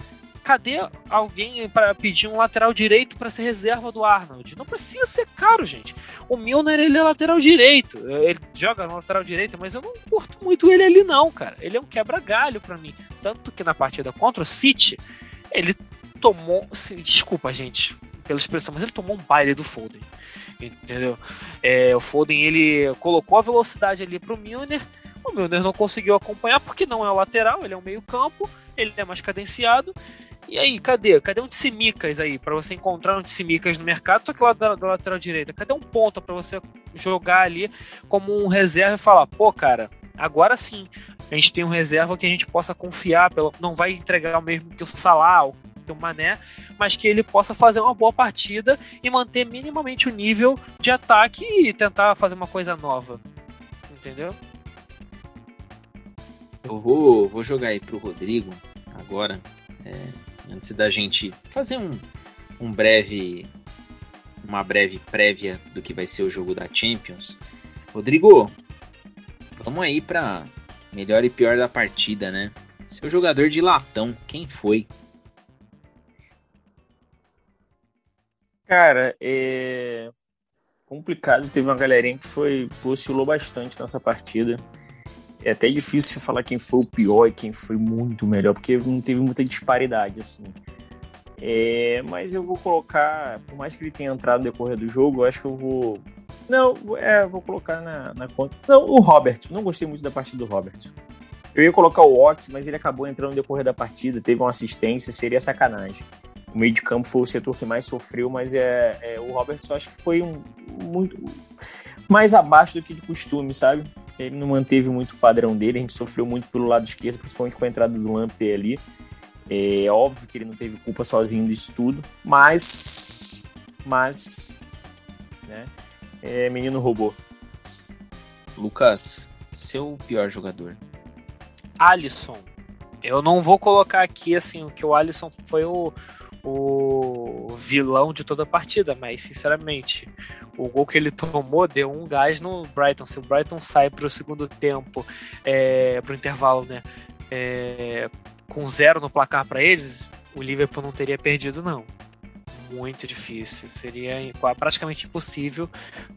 cadê alguém para pedir um lateral direito para ser reserva do Arnold? Não precisa ser caro, gente. O Milner ele é lateral direito, ele joga no lateral direito, mas eu não curto muito ele ali não, cara. Ele é um quebra-galho para mim, tanto que na partida contra o City ele tomou, desculpa, gente, pela expressão, mas ele tomou um baile do Foden. Entendeu? É, o Foden ele colocou a velocidade ali pro Milner. O Milner não conseguiu acompanhar porque não é o lateral, ele é um meio-campo, ele é mais cadenciado. E aí, cadê? Cadê um Tsimikas aí? para você encontrar um Tsimikas no mercado, só que lá da, da lateral direita. Cadê um ponto para você jogar ali como um reserva e falar, pô, cara, agora sim, a gente tem um reserva que a gente possa confiar, pelo, não vai entregar o mesmo que o Salah, ter o Mané, mas que ele possa fazer uma boa partida e manter minimamente o nível de ataque e tentar fazer uma coisa nova. Entendeu? Eu vou, vou jogar aí pro Rodrigo agora, é, antes da gente fazer um, um breve uma breve prévia do que vai ser o jogo da Champions. Rodrigo, vamos aí para melhor e pior da partida, né? Seu jogador de latão, quem foi? Cara, é complicado. Teve uma galerinha que foi oscilou bastante nessa partida. É até difícil falar quem foi o pior e quem foi muito melhor, porque não teve muita disparidade, assim. É, mas eu vou colocar, por mais que ele tenha entrado no decorrer do jogo, eu acho que eu vou. Não, é, vou colocar na, na conta. Não, o Robert. Não gostei muito da partida do Robert. Eu ia colocar o Ox, mas ele acabou entrando no decorrer da partida, teve uma assistência, seria sacanagem o meio de campo foi o setor que mais sofreu, mas é, é o Robertson acho que foi um, muito mais abaixo do que de costume, sabe? Ele não manteve muito o padrão dele, a gente sofreu muito pelo lado esquerdo, principalmente com a entrada do Lamptey ali. É óbvio que ele não teve culpa sozinho disso tudo, mas. Mas. Né? É menino robô. Lucas, seu pior jogador. Alisson. Eu não vou colocar aqui assim que o Alisson foi o, o vilão de toda a partida, mas sinceramente, o gol que ele tomou deu um gás no Brighton. Se o Brighton sai para o segundo tempo, é, para o intervalo, né, é, com zero no placar para eles, o Liverpool não teria perdido, não. Muito difícil. Seria praticamente impossível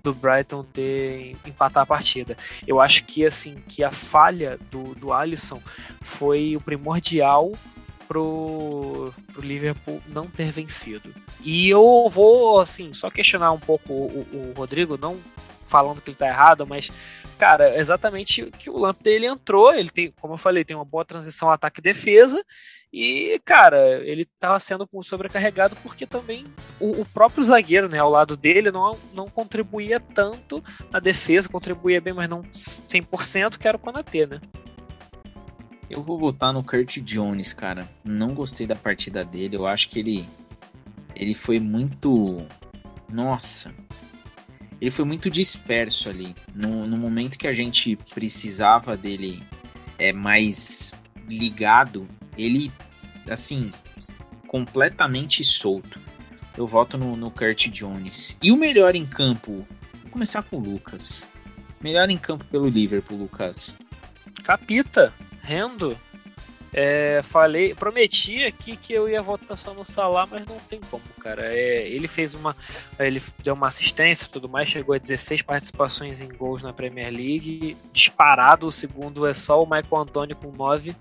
do Brighton ter empatar a partida. Eu acho que assim que a falha do, do Alisson foi o primordial pro, pro Liverpool não ter vencido. E eu vou, assim, só questionar um pouco o, o, Rodrigo, não falando que ele tá errado, mas, cara, exatamente que o Lamptey ele entrou, ele tem, como eu falei, tem uma boa transição ataque e defesa, e, cara, ele estava sendo sobrecarregado porque também o, o, próprio zagueiro, né, ao lado dele, não, não contribuía tanto na defesa, contribuía bem, mas não 100%, que era o Konaté, né? Eu vou votar no Kurt Jones, cara. Não gostei da partida dele. Eu acho que ele ele foi muito nossa. Ele foi muito disperso ali. No, no momento que a gente precisava dele é mais ligado, ele assim completamente solto. Eu voto no, no Kurt Jones. E o melhor em campo? Vou começar com o Lucas. Melhor em campo pelo Liverpool, Lucas. Capita. Rendo, é, falei, prometi aqui que eu ia votar só no Salah, mas não tem como, cara. É, ele fez uma, ele deu uma assistência, tudo mais, chegou a 16 participações em gols na Premier League, disparado. O segundo é só o Michael Antônio com 9,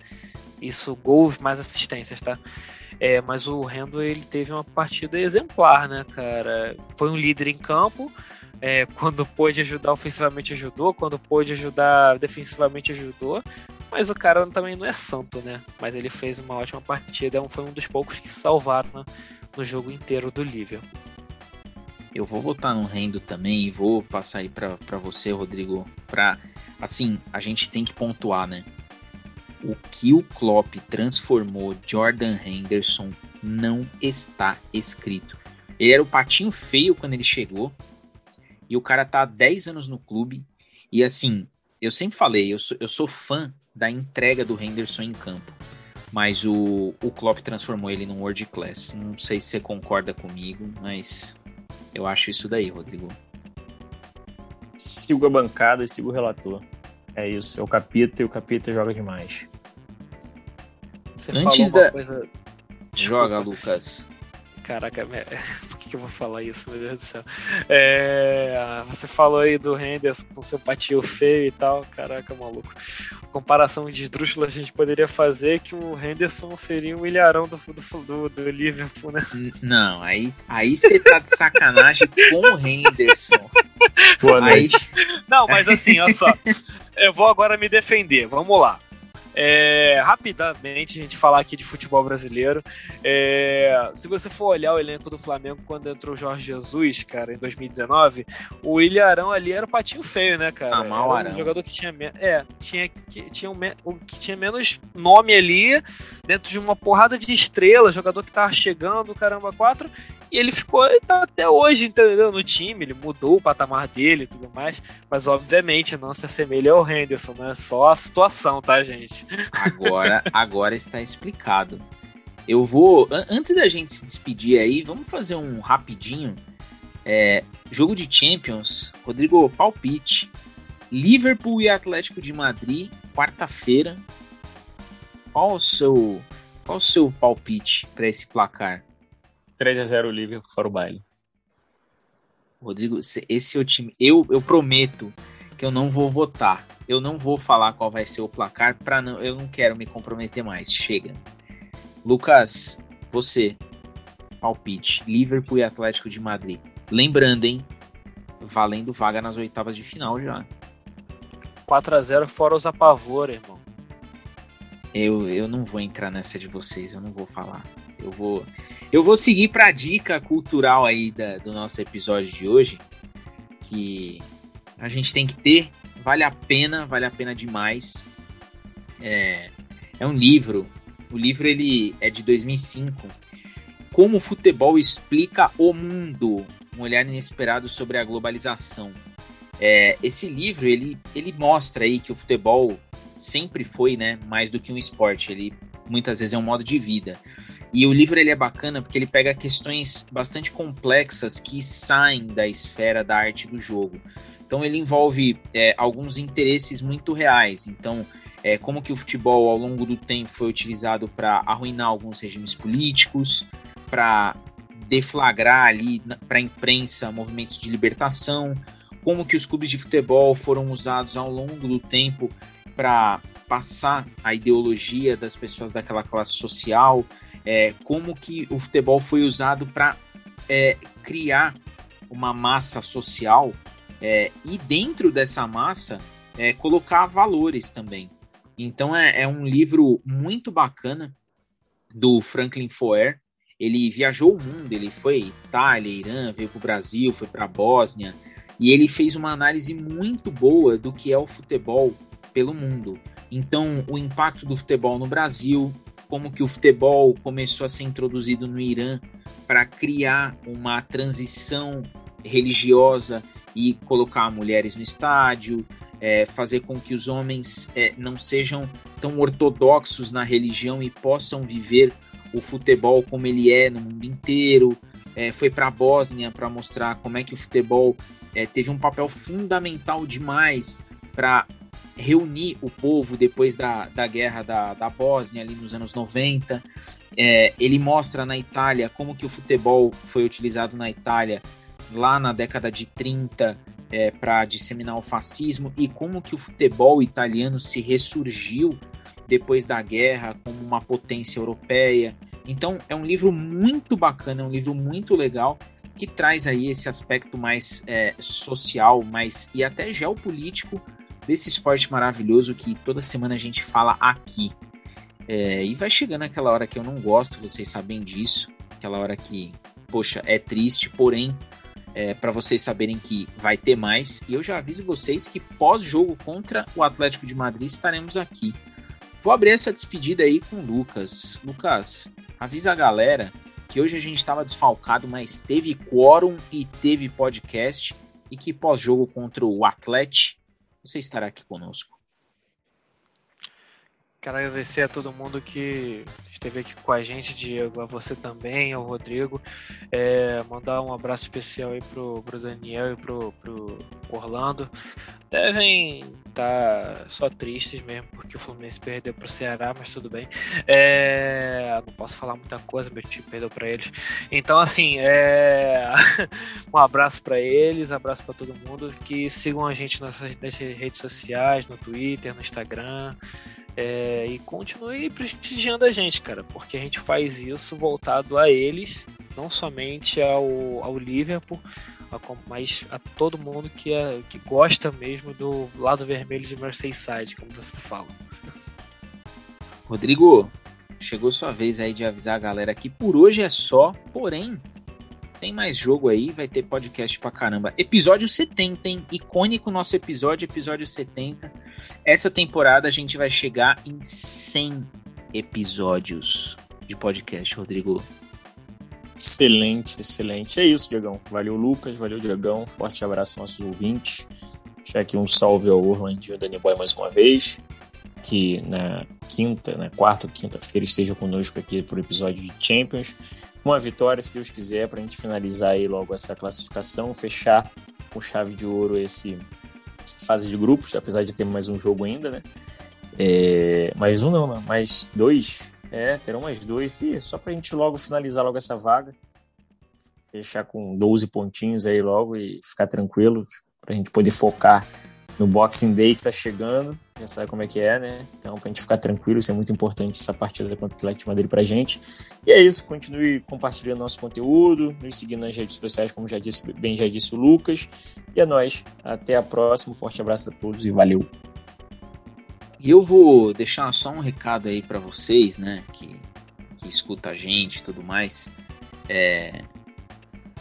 isso gols mais assistências, tá? É, mas o Rendo ele teve uma partida exemplar, né, cara? Foi um líder em campo, É, quando pôde ajudar ofensivamente, ajudou. Quando pôde ajudar defensivamente, ajudou. Mas o cara também não é santo, né? Mas ele fez uma ótima partida. Foi um dos poucos que salvaram né, no jogo inteiro do Liverpool. Eu vou votar no Rendo também e vou passar aí para você, Rodrigo. Pra, assim, a gente tem que pontuar, né? O que o Klopp transformou Jordan Henderson não está escrito. Ele era o patinho feio quando ele chegou. E o cara tá há 10 anos no clube. E assim, eu sempre falei, eu sou, eu sou fã da entrega do Henderson em campo. Mas o, o Klopp transformou ele num world class. Não sei se você concorda comigo, mas eu acho isso daí, Rodrigo. Sigo a bancada e sigo o relator. É isso, é o Capita e o Capita joga demais. Você Antes da. Coisa... Joga, Lucas. Caraca, por que, que eu vou falar isso, meu Deus do céu? É, você falou aí do Henderson com seu patio feio e tal. Caraca, maluco. Comparação de esdrúxula a gente poderia fazer que o Henderson seria um ilharão do, do, do, do Liverpool, né? Não, aí você tá de sacanagem com o Henderson. Boa noite. Aí... Não, mas assim, olha só. Eu vou agora me defender. Vamos lá. É, rapidamente, a gente falar aqui de futebol brasileiro. É, se você for olhar o elenco do Flamengo quando entrou o Jorge Jesus, cara, em 2019, o Ilharão ali era o patinho feio, né, cara? Ah, mal era um jogador que tinha, é, tinha, que, tinha, um, que tinha menos nome ali, dentro de uma porrada de estrelas, jogador que tava chegando, caramba, quatro, e ele ficou ele tá até hoje, entendeu? No time, ele mudou o patamar dele e tudo mais. Mas obviamente não se assemelha ao Henderson, né? Só a situação, tá, gente? Agora, agora está explicado. Eu vou. Antes da gente se despedir aí, vamos fazer um rapidinho. É, jogo de Champions, Rodrigo, palpite. Liverpool e Atlético de Madrid, quarta-feira. Qual o seu, qual o seu palpite para esse placar? 3 a 0 Liverpool fora o baile. Rodrigo, esse é o time. Eu, eu prometo que eu não vou votar. Eu não vou falar qual vai ser o placar para não. Eu não quero me comprometer mais. Chega. Lucas, você. Palpite: Liverpool e Atlético de Madrid. Lembrando, hein? Valendo vaga nas oitavas de final já. 4 a 0 fora os apavor, irmão. Eu, eu não vou entrar nessa de vocês, eu não vou falar. Eu vou eu vou seguir para a dica cultural aí da, do nosso episódio de hoje, que a gente tem que ter, vale a pena, vale a pena demais. É, é um livro, o livro ele é de 2005, Como o Futebol Explica o Mundo, um olhar inesperado sobre a globalização. É, esse livro ele, ele mostra aí que o futebol sempre foi né, mais do que um esporte, ele muitas vezes é um modo de vida. E o livro ele é bacana porque ele pega questões bastante complexas que saem da esfera da arte do jogo. Então ele envolve é, alguns interesses muito reais. Então, é, como que o futebol ao longo do tempo foi utilizado para arruinar alguns regimes políticos, para deflagrar ali para a imprensa movimentos de libertação, como que os clubes de futebol foram usados ao longo do tempo para passar a ideologia das pessoas daquela classe social, é, como que o futebol foi usado para é, criar uma massa social é, e dentro dessa massa é, colocar valores também. Então é, é, um livro muito bacana do Franklin Foer. Ele viajou o mundo, ele foi Itália, Irã, veio para o Brasil, foi para a Bósnia e ele fez uma análise muito boa do que é o futebol pelo mundo. Então, o impacto do futebol no Brasil, como que o futebol começou a ser introduzido no Irã para criar uma transição religiosa e colocar mulheres no estádio, é, fazer com que os homens é, não sejam tão ortodoxos na religião e possam viver o futebol como ele é no mundo inteiro. É, foi para a Bósnia para mostrar como é que o futebol é, teve um papel fundamental demais para reunir o povo depois da, da guerra da, da Bósnia, ali nos anos 90. É, ele mostra na Itália como que o futebol foi utilizado na Itália lá na década de 30 é, para disseminar o fascismo e como que o futebol italiano se ressurgiu depois da guerra como uma potência europeia. Então é um livro muito bacana, é um livro muito legal que traz aí esse aspecto mais é, social, mais e até geopolítico desse esporte maravilhoso que toda semana a gente fala aqui. É, e vai chegando aquela hora que eu não gosto, vocês sabem disso, aquela hora que, poxa, é triste, porém, é, para vocês saberem que vai ter mais. E eu já aviso vocês que pós-jogo contra o Atlético de Madrid estaremos aqui. Vou abrir essa despedida aí com o Lucas. Lucas, avisa a galera que hoje a gente estava desfalcado, mas teve quórum e teve podcast. E que pós-jogo contra o Atlético, você estará aqui conosco. Quero agradecer a todo mundo que esteve aqui com a gente, Diego, a você também, ao Rodrigo. É, mandar um abraço especial aí pro, pro Daniel e pro, pro Orlando. Devem estar tá só tristes mesmo, porque o Fluminense perdeu pro Ceará, mas tudo bem. É, não posso falar muita coisa, meu time perdeu para eles. Então, assim, é, um abraço para eles, abraço para todo mundo. Que sigam a gente nas, nas redes sociais, no Twitter, no Instagram. É, e continue prestigiando a gente, cara, porque a gente faz isso voltado a eles, não somente ao, ao Liverpool, mas a todo mundo que, é, que gosta mesmo do lado vermelho de Merseyside, como você fala. Rodrigo, chegou sua vez aí de avisar a galera que por hoje é só, porém tem mais jogo aí, vai ter podcast pra caramba. Episódio 70, hein? Icônico nosso episódio, episódio 70. Essa temporada a gente vai chegar em 100 episódios de podcast, Rodrigo. Excelente, excelente. É isso, Diegão. Valeu, Lucas. Valeu, Diegão. Forte abraço aos nossos ouvintes. Deixar aqui um salve ao Orlandinho Dani Boy mais uma vez. Que na quinta, na quarta ou quinta-feira esteja conosco aqui por episódio de Champions uma vitória, se Deus quiser, para a gente finalizar aí logo essa classificação, fechar com chave de ouro esse essa fase de grupos, apesar de ter mais um jogo ainda, né? É, mais um não, não, mais dois. É, terão mais dois. E só para a gente logo finalizar logo essa vaga. Fechar com 12 pontinhos aí logo e ficar tranquilo, para a gente poder focar no Boxing Day que está chegando já sabe como é que é, né? Então, pra gente ficar tranquilo, isso é muito importante, essa partida contra o Atlético Madrid pra gente. E é isso, continue compartilhando nosso conteúdo, nos seguindo nas redes sociais, como já disse, bem já disse o Lucas. E é nóis, até a próxima, forte abraço a todos e valeu! E eu vou deixar só um recado aí para vocês, né, que, que escuta a gente e tudo mais. É...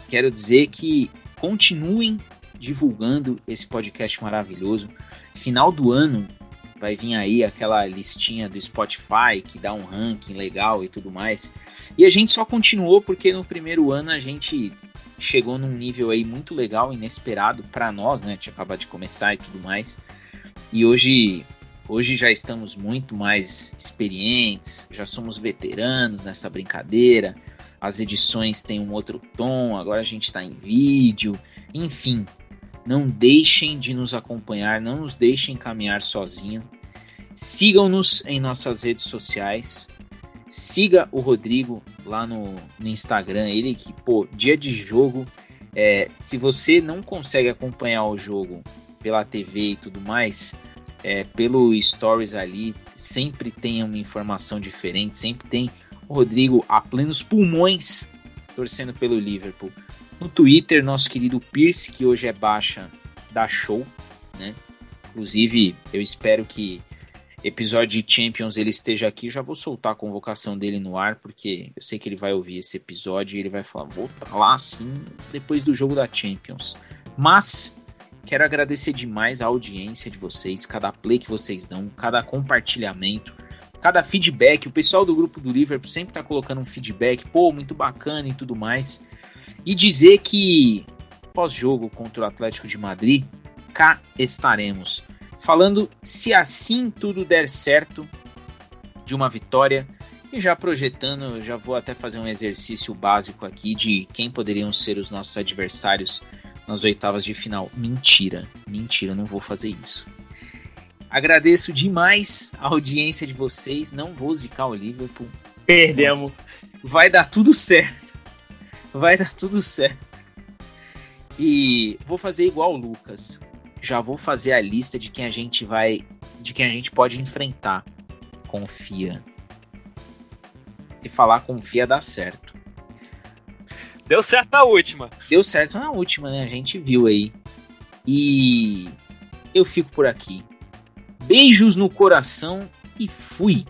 Quero dizer que continuem divulgando esse podcast maravilhoso. Final do ano vai vir aí aquela listinha do Spotify que dá um ranking legal e tudo mais. E a gente só continuou porque no primeiro ano a gente chegou num nível aí muito legal, inesperado para nós, né? Tinha acabado de começar e tudo mais. E hoje hoje já estamos muito mais experientes, já somos veteranos nessa brincadeira. As edições têm um outro tom, agora a gente está em vídeo, enfim, não deixem de nos acompanhar, não nos deixem caminhar sozinho. Sigam-nos em nossas redes sociais. Siga o Rodrigo lá no, no Instagram. Ele que, pô, dia de jogo. É, se você não consegue acompanhar o jogo pela TV e tudo mais, é, pelo Stories ali, sempre tem uma informação diferente. Sempre tem o Rodrigo a plenos pulmões torcendo pelo Liverpool. No Twitter, nosso querido Pierce, que hoje é baixa, da show, né? Inclusive, eu espero que episódio de Champions ele esteja aqui. Já vou soltar a convocação dele no ar, porque eu sei que ele vai ouvir esse episódio e ele vai falar: vou tá lá assim depois do jogo da Champions. Mas quero agradecer demais a audiência de vocês, cada play que vocês dão, cada compartilhamento, cada feedback. O pessoal do grupo do Liverpool sempre está colocando um feedback, pô, muito bacana e tudo mais. E dizer que pós-jogo contra o Atlético de Madrid, cá estaremos. Falando se assim tudo der certo de uma vitória e já projetando, já vou até fazer um exercício básico aqui de quem poderiam ser os nossos adversários nas oitavas de final. Mentira, mentira, não vou fazer isso. Agradeço demais a audiência de vocês. Não vou zicar o Liverpool. Perdemos. Vai dar tudo certo vai dar tudo certo. E vou fazer igual o Lucas. Já vou fazer a lista de quem a gente vai, de quem a gente pode enfrentar. Confia. Se falar confia dá certo. Deu certo na última. Deu certo na última, né? A gente viu aí. E eu fico por aqui. Beijos no coração e fui.